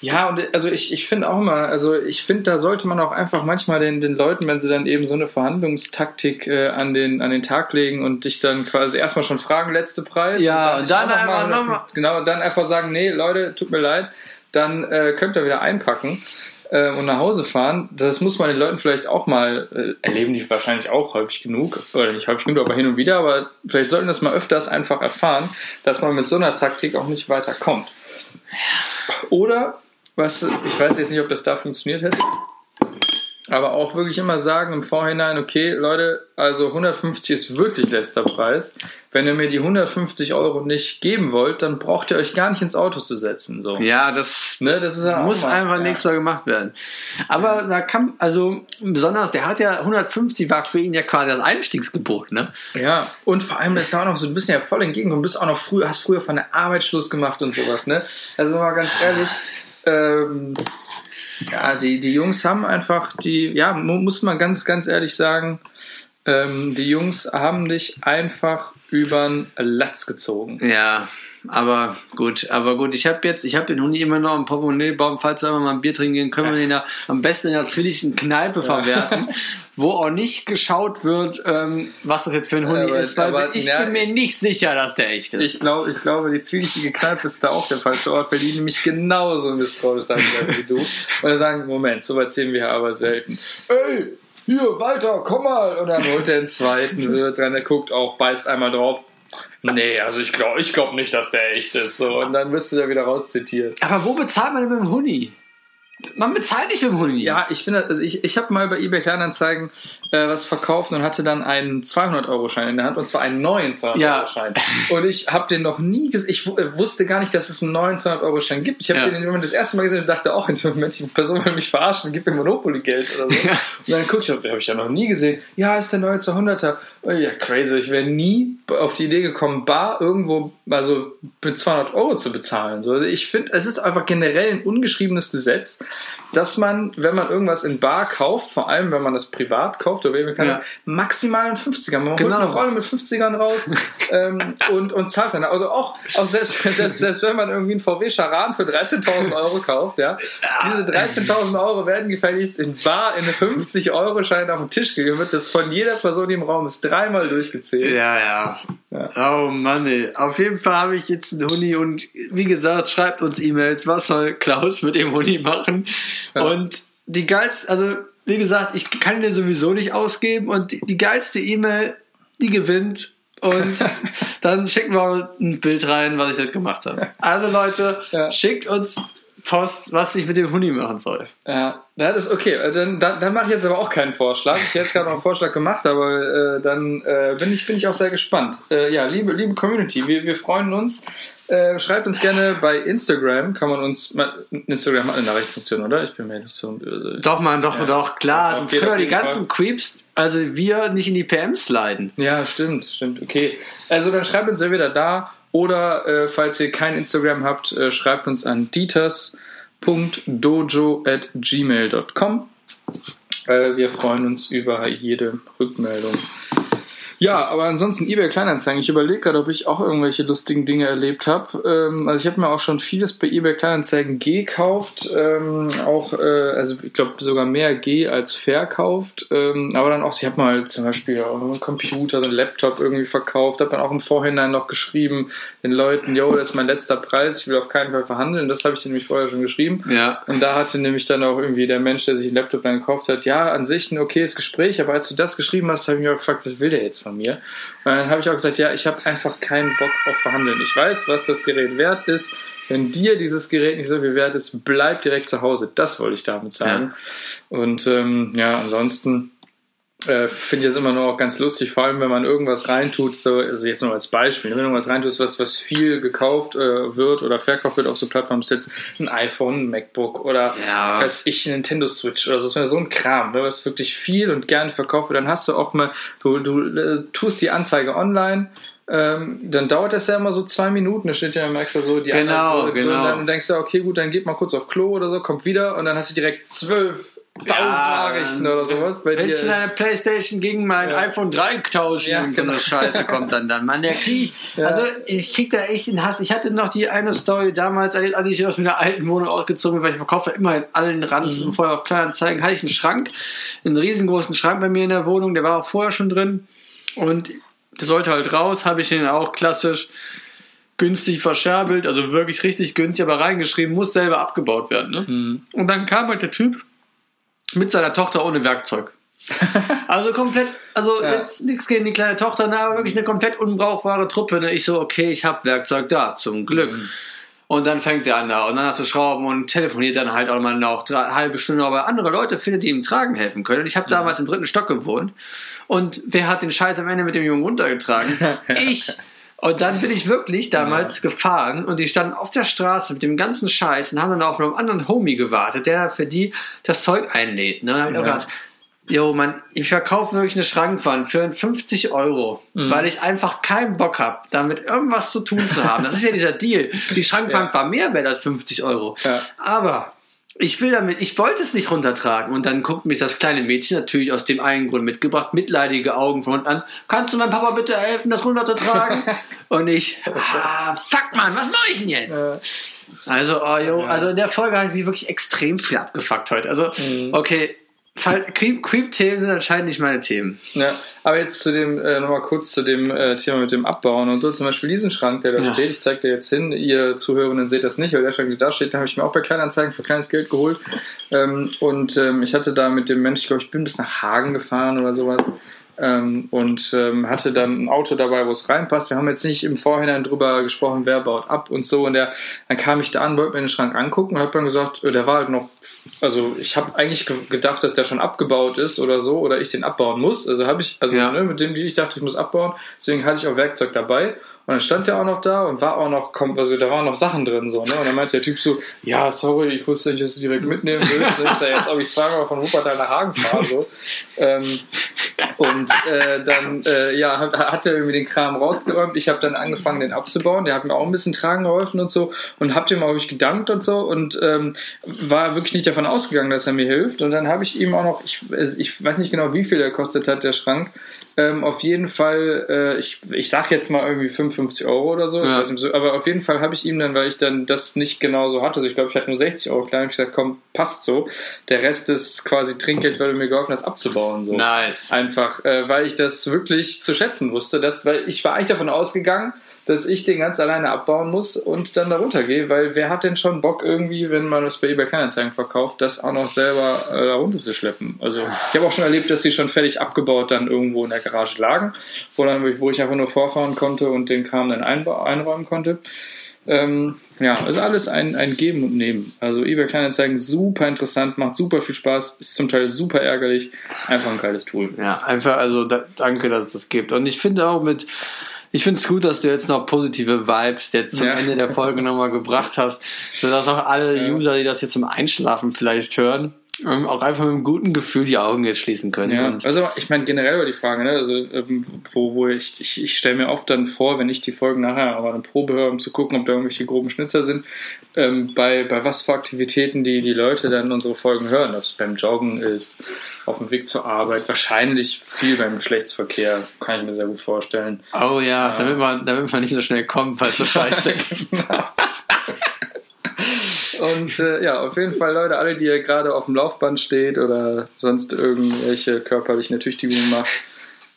Ja. Und also ich, ich finde auch immer, also ich finde, da sollte man auch einfach manchmal den, den Leuten, wenn sie dann eben so eine Verhandlungstaktik äh, an, den, an den Tag legen und dich dann quasi erstmal schon fragen, letzte Preis. Ja, und dann noch einfach mal- noch mal- Genau, und dann einfach sagen, nee, Leute, tut mir leid, dann äh, könnt ihr wieder einpacken äh, und nach Hause fahren. Das muss man den Leuten vielleicht auch mal, äh, erleben die wahrscheinlich auch häufig genug, oder nicht häufig genug, aber hin und wieder, aber vielleicht sollten das mal öfters einfach erfahren, dass man mit so einer Taktik auch nicht weiterkommt. Oder, was, ich weiß jetzt nicht, ob das da funktioniert hätte, aber auch wirklich immer sagen im Vorhinein, okay, Leute, also 150 ist wirklich letzter Preis. Wenn ihr mir die 150 Euro nicht geben wollt, dann braucht ihr euch gar nicht ins Auto zu setzen. So. Ja, das Ne, das ja muss mal- einfach ja. nächstes Mal gemacht werden. Aber da kann, also besonders, der hat ja 150 war für ihn ja quasi das Einstiegsgebot, ne? Ja, und vor allem, das ist ja auch noch so ein bisschen ja voll entgegengekommen. Du bist auch noch früher, hast früher von der Arbeit Schluss gemacht und sowas, ne? Also mal ganz ehrlich, ähm, ja, die, die Jungs haben einfach die, ja, mu- muss man ganz, ganz ehrlich sagen, ähm, die Jungs haben dich einfach übern Latz gezogen. Ja, aber gut, aber gut, ich habe jetzt, ich habe den Huni immer noch im Portemonnaie-Baum, falls wir mal ein Bier trinken gehen, können wir den ja am besten in der zwilligen Kneipe verwerten, [LAUGHS] wo auch nicht geschaut wird, ähm, was das jetzt für ein Huni Aber- ist, weil aber, ich ja, bin mir nicht sicher, dass der echt ist. Ich glaube, ich glaube, die zwielichtige Kneipe ist da auch der falsche Ort, weil die nämlich genauso misstrauisch sein werden wie du. Und dann sagen, Moment, so weit sehen wir aber selten. Ey, hier, Walter, komm mal. Und dann holt er den zweiten, wird dran, der guckt auch, beißt einmal drauf. Nee, also ich glaube ich glaub nicht, dass der echt ist. So, und dann wirst du da wieder rauszitiert. aber wo bezahlt man denn mit dem Huni? Man bezahlt nicht mit dem Huni. Ja, ich finde, also ich, ich habe mal bei eBay Kleinanzeigen äh, was verkauft und hatte dann einen 200-Euro-Schein in der Hand und zwar einen neuen 200-Euro-Schein. [LAUGHS] Und ich habe den noch nie gesehen. Ich äh, wusste gar nicht, dass es einen neuen 200-Euro-Schein gibt. Ich habe Ja. den Moment das erste Mal gesehen und dachte auch in dem Moment, die Person will mich verarschen, gib mir Monopoly-Geld oder so. Ja. Und dann guck ich, habe ich ja noch nie gesehen. Ja, ist der neue 200er. Oh, ja, crazy. Ich wäre nie auf die Idee gekommen, bar irgendwo also mit 200 Euro zu bezahlen. So, also ich finde, es ist einfach generell ein ungeschriebenes Gesetz, dass man, wenn man irgendwas in Bar kauft, vor allem wenn man das privat kauft oder wie man kann, Ja. maximal einen 50er. Man Genau. holt eine Rolle mit 50ern raus [LAUGHS] ähm, und, und zahlt dann. Also auch, auch selbst, [LAUGHS] selbst, selbst wenn man irgendwie einen VW Charan für 13.000 Euro kauft, ja, diese 13.000 Euro werden gefälligst in Bar in eine 50-Euro-Schein auf den Tisch gelegt, wird das von jeder Person, die im Raum ist, dreimal durchgezählt. Ja, ja. Oh Mann, ey. Auf jeden Fall habe ich jetzt einen Huni und wie gesagt, schreibt uns E-Mails, was soll Klaus mit dem Huni machen? Und die geilste, also wie gesagt, ich kann den sowieso nicht ausgeben und die, die geilste E-Mail, die gewinnt. Und [LAUGHS] dann schicken wir ein Bild rein, was ich jetzt gemacht habe. Also Leute, Ja. schickt uns Post, was ich mit dem Huni machen soll. Ja, das ist okay. Dann, dann, dann mache ich jetzt aber auch keinen Vorschlag. Ich hätte jetzt gerade noch einen Vorschlag gemacht, aber äh, dann äh, bin, ich, bin ich auch sehr gespannt. Äh, ja, liebe, liebe Community, wir, wir freuen uns, Äh, schreibt uns gerne bei Instagram, kann man uns, Instagram hat eine Nachrichtenfunktion, oder? Ich bin mir nicht so. Äh, doch, man, doch, ja. doch, klar. Sonst können wir die ganzen Fall. Creeps, also wir nicht in die PMs leiden. Ja, stimmt, stimmt, okay. Also dann schreibt uns entweder da oder äh, falls ihr kein Instagram habt, äh, schreibt uns an dieters.dojo at gmail.com. Äh, wir freuen uns über jede Rückmeldung. Ja, aber ansonsten eBay Kleinanzeigen. Ich überlege gerade, ob ich auch irgendwelche lustigen Dinge erlebt habe. Ähm, also ich habe mir auch schon vieles bei eBay Kleinanzeigen gekauft. Ähm, auch, äh, also ich glaube sogar mehr G als verkauft. Ähm, aber dann auch, ich habe mal zum Beispiel auch einen Computer, so einen Laptop irgendwie verkauft. Habe dann auch im Vorhinein noch geschrieben den Leuten, yo, das ist mein letzter Preis, ich will auf keinen Fall verhandeln. Das habe ich nämlich vorher schon geschrieben. Ja. Und da hatte nämlich dann auch irgendwie der Mensch, der sich einen Laptop dann gekauft hat, ja, an sich ein okayes Gespräch, aber als du das geschrieben hast, habe ich mich auch gefragt, was will der jetzt von mir. Und dann habe ich auch gesagt, ja, ich habe einfach keinen Bock auf Verhandeln. Ich weiß, was das Gerät wert ist. Wenn dir dieses Gerät nicht so viel wert ist, bleib direkt zu Hause. Das wollte ich damit sagen. Ja. Und ähm, ja, ansonsten äh, finde ich das immer nur auch ganz lustig, vor allem wenn man irgendwas reintut, so, also jetzt nur als Beispiel, wenn du irgendwas reintust, was, was viel gekauft äh, wird oder verkauft wird auf so Plattformen, ist jetzt ein iPhone, ein MacBook oder ja. weiß ich, ein Nintendo Switch oder so, das wäre so ein Kram, ne, was wirklich viel und gern verkauft wird, dann hast du auch mal, du, du äh, tust die Anzeige online, ähm, dann dauert das ja immer so zwei Minuten. Da steht ja immer extra so die genau, so, genau. Und dann denkst du, okay, gut, dann geht mal kurz auf Klo oder so, kommt wieder und dann hast du direkt zwölf tausend ja, Nachrichten oder sowas. Bei wenn du deine Playstation gegen mein ja. iPhone 3 tauschen ja, und so eine genau. Scheiße kommt dann dann. Mann, der krieg ja. also ich krieg da echt den Hass. Ich hatte noch die eine Story damals, als ich aus meiner alten Wohnung ausgezogen bin, weil ich verkaufe immer in allen Ranzen mhm. vorher auf Kleinanzeigen, hatte ich einen Schrank, einen riesengroßen Schrank bei mir in der Wohnung, der war auch vorher schon drin und der sollte halt raus, habe ich den auch klassisch günstig verscherbelt, also wirklich richtig günstig, aber reingeschrieben, muss selber abgebaut werden. Ne? Mhm. Und dann kam halt der Typ mit seiner Tochter ohne Werkzeug. [LAUGHS] also komplett, also ja. jetzt nichts gegen die kleine Tochter, ne, aber wirklich eine komplett unbrauchbare Truppe. Ne? Ich so, okay, ich habe Werkzeug da, zum Glück. Mhm. Und dann fängt er an da und dann hat zu schrauben und telefoniert dann halt auch mal noch eine halbe Stunde, aber andere Leute findet, die ihm tragen helfen können. Und ich habe mhm. damals im dritten Stock gewohnt. Und wer hat den Scheiß am Ende mit dem Jungen runtergetragen? [LAUGHS] ich. Und dann bin ich wirklich damals ja. gefahren und die standen auf der Straße mit dem ganzen Scheiß und haben dann auf einen anderen Homie gewartet, der für die das Zeug einlädt. Ne? Dann hab ich ja. Jo, Mann, ich verkaufe wirklich eine Schrankwand für 50 Euro, mhm. weil ich einfach keinen Bock habe, damit irgendwas zu tun zu haben. Das ist ja dieser Deal. Die [LAUGHS] Schrankwand ja. war mehr wert als 50 Euro. Ja. Aber ich will damit, ich wollte es nicht runtertragen. Und dann guckt mich das kleine Mädchen natürlich aus dem einen Grund mitgebracht, mitleidige Augen von unten an. Kannst du meinem Papa bitte helfen, das runterzutragen? [LAUGHS] und ich, ah, fuck man, was mache ich denn jetzt? Also, oh, yo, also in der Folge habe ich mich wirklich extrem viel abgefuckt heute. Also, mhm. okay, Creep-Themen sind anscheinend nicht meine Themen. Ja, aber jetzt zu dem, äh, nochmal kurz zu dem äh, Thema mit dem Abbauen und so. Zum Beispiel diesen Schrank, der da ja. steht, ich zeige dir jetzt hin, ihr Zuhörenden seht das nicht, weil der Schrank, der da steht, da habe ich mir auch bei Kleinanzeigen für kleines Geld geholt. Ähm, und ähm, ich hatte da mit dem Mensch, ich glaube, ich bin bis nach Hagen gefahren oder sowas ähm, und ähm, hatte dann ein Auto dabei, wo es reinpasst. Wir haben jetzt nicht im Vorhinein drüber gesprochen, wer baut ab und so. Und der, dann kam ich da an, wollte mir den Schrank angucken und habe dann gesagt, äh, der war halt noch, also ich habe eigentlich gedacht, dass der schon abgebaut ist oder so, oder ich den abbauen muss. Also habe ich, also ja. ne, mit dem, die ich dachte, ich muss abbauen. Deswegen hatte ich auch Werkzeug dabei. Und dann stand der auch noch da und war auch noch, also da waren noch Sachen drin so, ne? Und dann meinte der Typ so, ja, sorry, ich wusste nicht, dass du direkt mitnehmen willst. Das ist ja jetzt, ob ich zweimal von Wuppertal nach Hagen fahre. So. Ähm, und äh, dann äh, ja, hat, hat er irgendwie den Kram rausgeräumt. Ich habe dann angefangen, den abzubauen. Der hat mir auch ein bisschen tragen geholfen und so. Und hab dem auch ich gedankt und so. Und ähm, war wirklich nicht davon ausgegangen, dass er mir hilft. Und dann habe ich ihm auch noch, ich, ich weiß nicht genau, wie viel der kostet hat, der Schrank. Ähm, auf jeden Fall, äh, ich, ich sag jetzt mal irgendwie 55 Euro oder so, ja. nicht, aber auf jeden Fall habe ich ihm dann, weil ich dann das nicht genau so hatte, also ich glaube, ich hatte nur 60 Euro klein, ich gesagt, komm, passt so. Der Rest ist quasi Trinkgeld, weil du mir geholfen hast, abzubauen. So. Nice. Einfach, äh, weil ich das wirklich zu schätzen wusste, dass, weil ich war eigentlich davon ausgegangen, dass ich den ganz alleine abbauen muss und dann darunter gehe, weil wer hat denn schon Bock irgendwie, wenn man das bei eBay Kleinanzeigen verkauft, das auch noch selber äh, darunter zu schleppen? Also ich habe auch schon erlebt, dass sie schon fertig abgebaut dann irgendwo in der Garage lagen, wo, dann, wo ich einfach nur vorfahren konnte und den Kram dann einräumen konnte. Ähm, ja, ist alles ein, ein Geben und Nehmen. Also eBay Kleinanzeigen super interessant, macht super viel Spaß, ist zum Teil super ärgerlich, einfach ein geiles Tool. Ja, einfach, also da, danke, dass es das gibt. Und ich finde auch mit Ich finde es gut, dass du jetzt noch positive Vibes jetzt zum Ja. Ende der Folge nochmal gebracht hast, sodass auch alle Ja. User, die das jetzt zum Einschlafen vielleicht hören, ähm, auch einfach mit einem guten Gefühl die Augen jetzt schließen können. Ja, also ich meine generell über die Frage, ne? also ähm, wo, wo ich, ich, ich stelle mir oft dann vor, wenn ich die Folgen nachher aber eine Probe höre, um zu gucken, ob da irgendwelche groben Schnitzer sind, ähm, bei, bei was für Aktivitäten die, die Leute dann unsere Folgen hören, ob es beim Joggen ist, auf dem Weg zur Arbeit, wahrscheinlich viel beim Geschlechtsverkehr, kann ich mir sehr gut vorstellen. oh ja, Damit, man, damit man nicht so schnell kommt, weil es so scheiße ist. [LAUGHS] [LAUGHS] Und äh, ja, auf jeden Fall, Leute, alle, die ihr gerade auf dem Laufband steht oder sonst irgendwelche körperlichen Ertüchtigungen macht,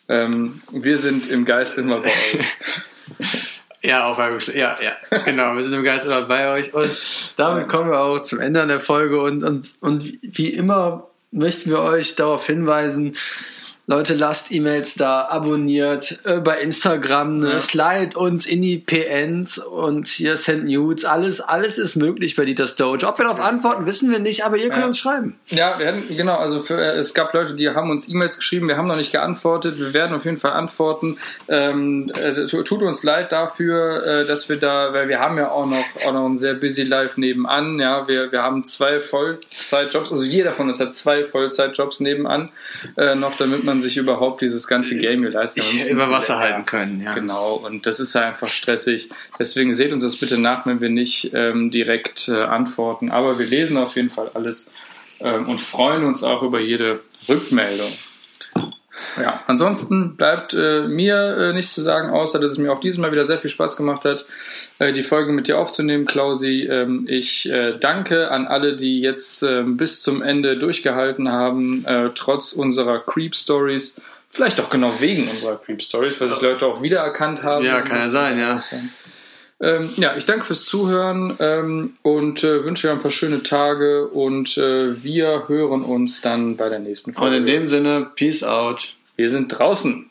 ähm, wir sind im Geist immer bei euch. [LAUGHS] Ja, auf Geschle- ja, ja, genau. Wir sind im Geist immer bei euch und damit kommen wir auch zum Ende der Folge und, und, und wie immer möchten wir euch darauf hinweisen, Leute, lasst E-Mails da, abonniert äh, bei Instagram, ne, Ja. slide uns in die PNs und hier send Nudes, alles, alles ist möglich bei Dieters Doge. Ob wir darauf antworten, wissen wir nicht, aber ihr könnt Ja. uns schreiben. Ja, wir hatten, genau, also für, äh, es gab Leute, die haben uns E-Mails geschrieben, wir haben noch nicht geantwortet, wir werden auf jeden Fall antworten. Ähm, äh, tu- tut uns leid dafür, äh, dass wir da, weil wir haben ja auch noch, auch noch ein sehr busy Life nebenan, ja, wir, wir haben zwei Vollzeitjobs, also jeder von uns hat zwei Vollzeitjobs nebenan, äh, noch damit man sich überhaupt dieses ganze Game hier leisten kann. Über Wasser ja, halten können, ja. Genau, und das ist ja einfach stressig. Deswegen seht uns das bitte nach, wenn wir nicht ähm, direkt äh, antworten. Aber wir lesen auf jeden Fall alles ähm, und freuen uns auch über jede Rückmeldung. Ja, ansonsten bleibt äh, mir äh, nichts zu sagen, außer dass es mir auch dieses Mal wieder sehr viel Spaß gemacht hat, äh, die Folge mit dir aufzunehmen, Klausi. Ähm, ich äh, danke an alle, die jetzt ähm, bis zum Ende durchgehalten haben, äh, trotz unserer Creep Stories. Vielleicht auch genau wegen unserer Creep Stories, weil sich Leute auch wiedererkannt haben. Ja, kann ja sein, ja. Ähm, ja, ich danke fürs Zuhören ähm, und äh, wünsche dir ein paar schöne Tage und äh, wir hören uns dann bei der nächsten Und Folge. in dem Sinne, peace out. wir sind draußen.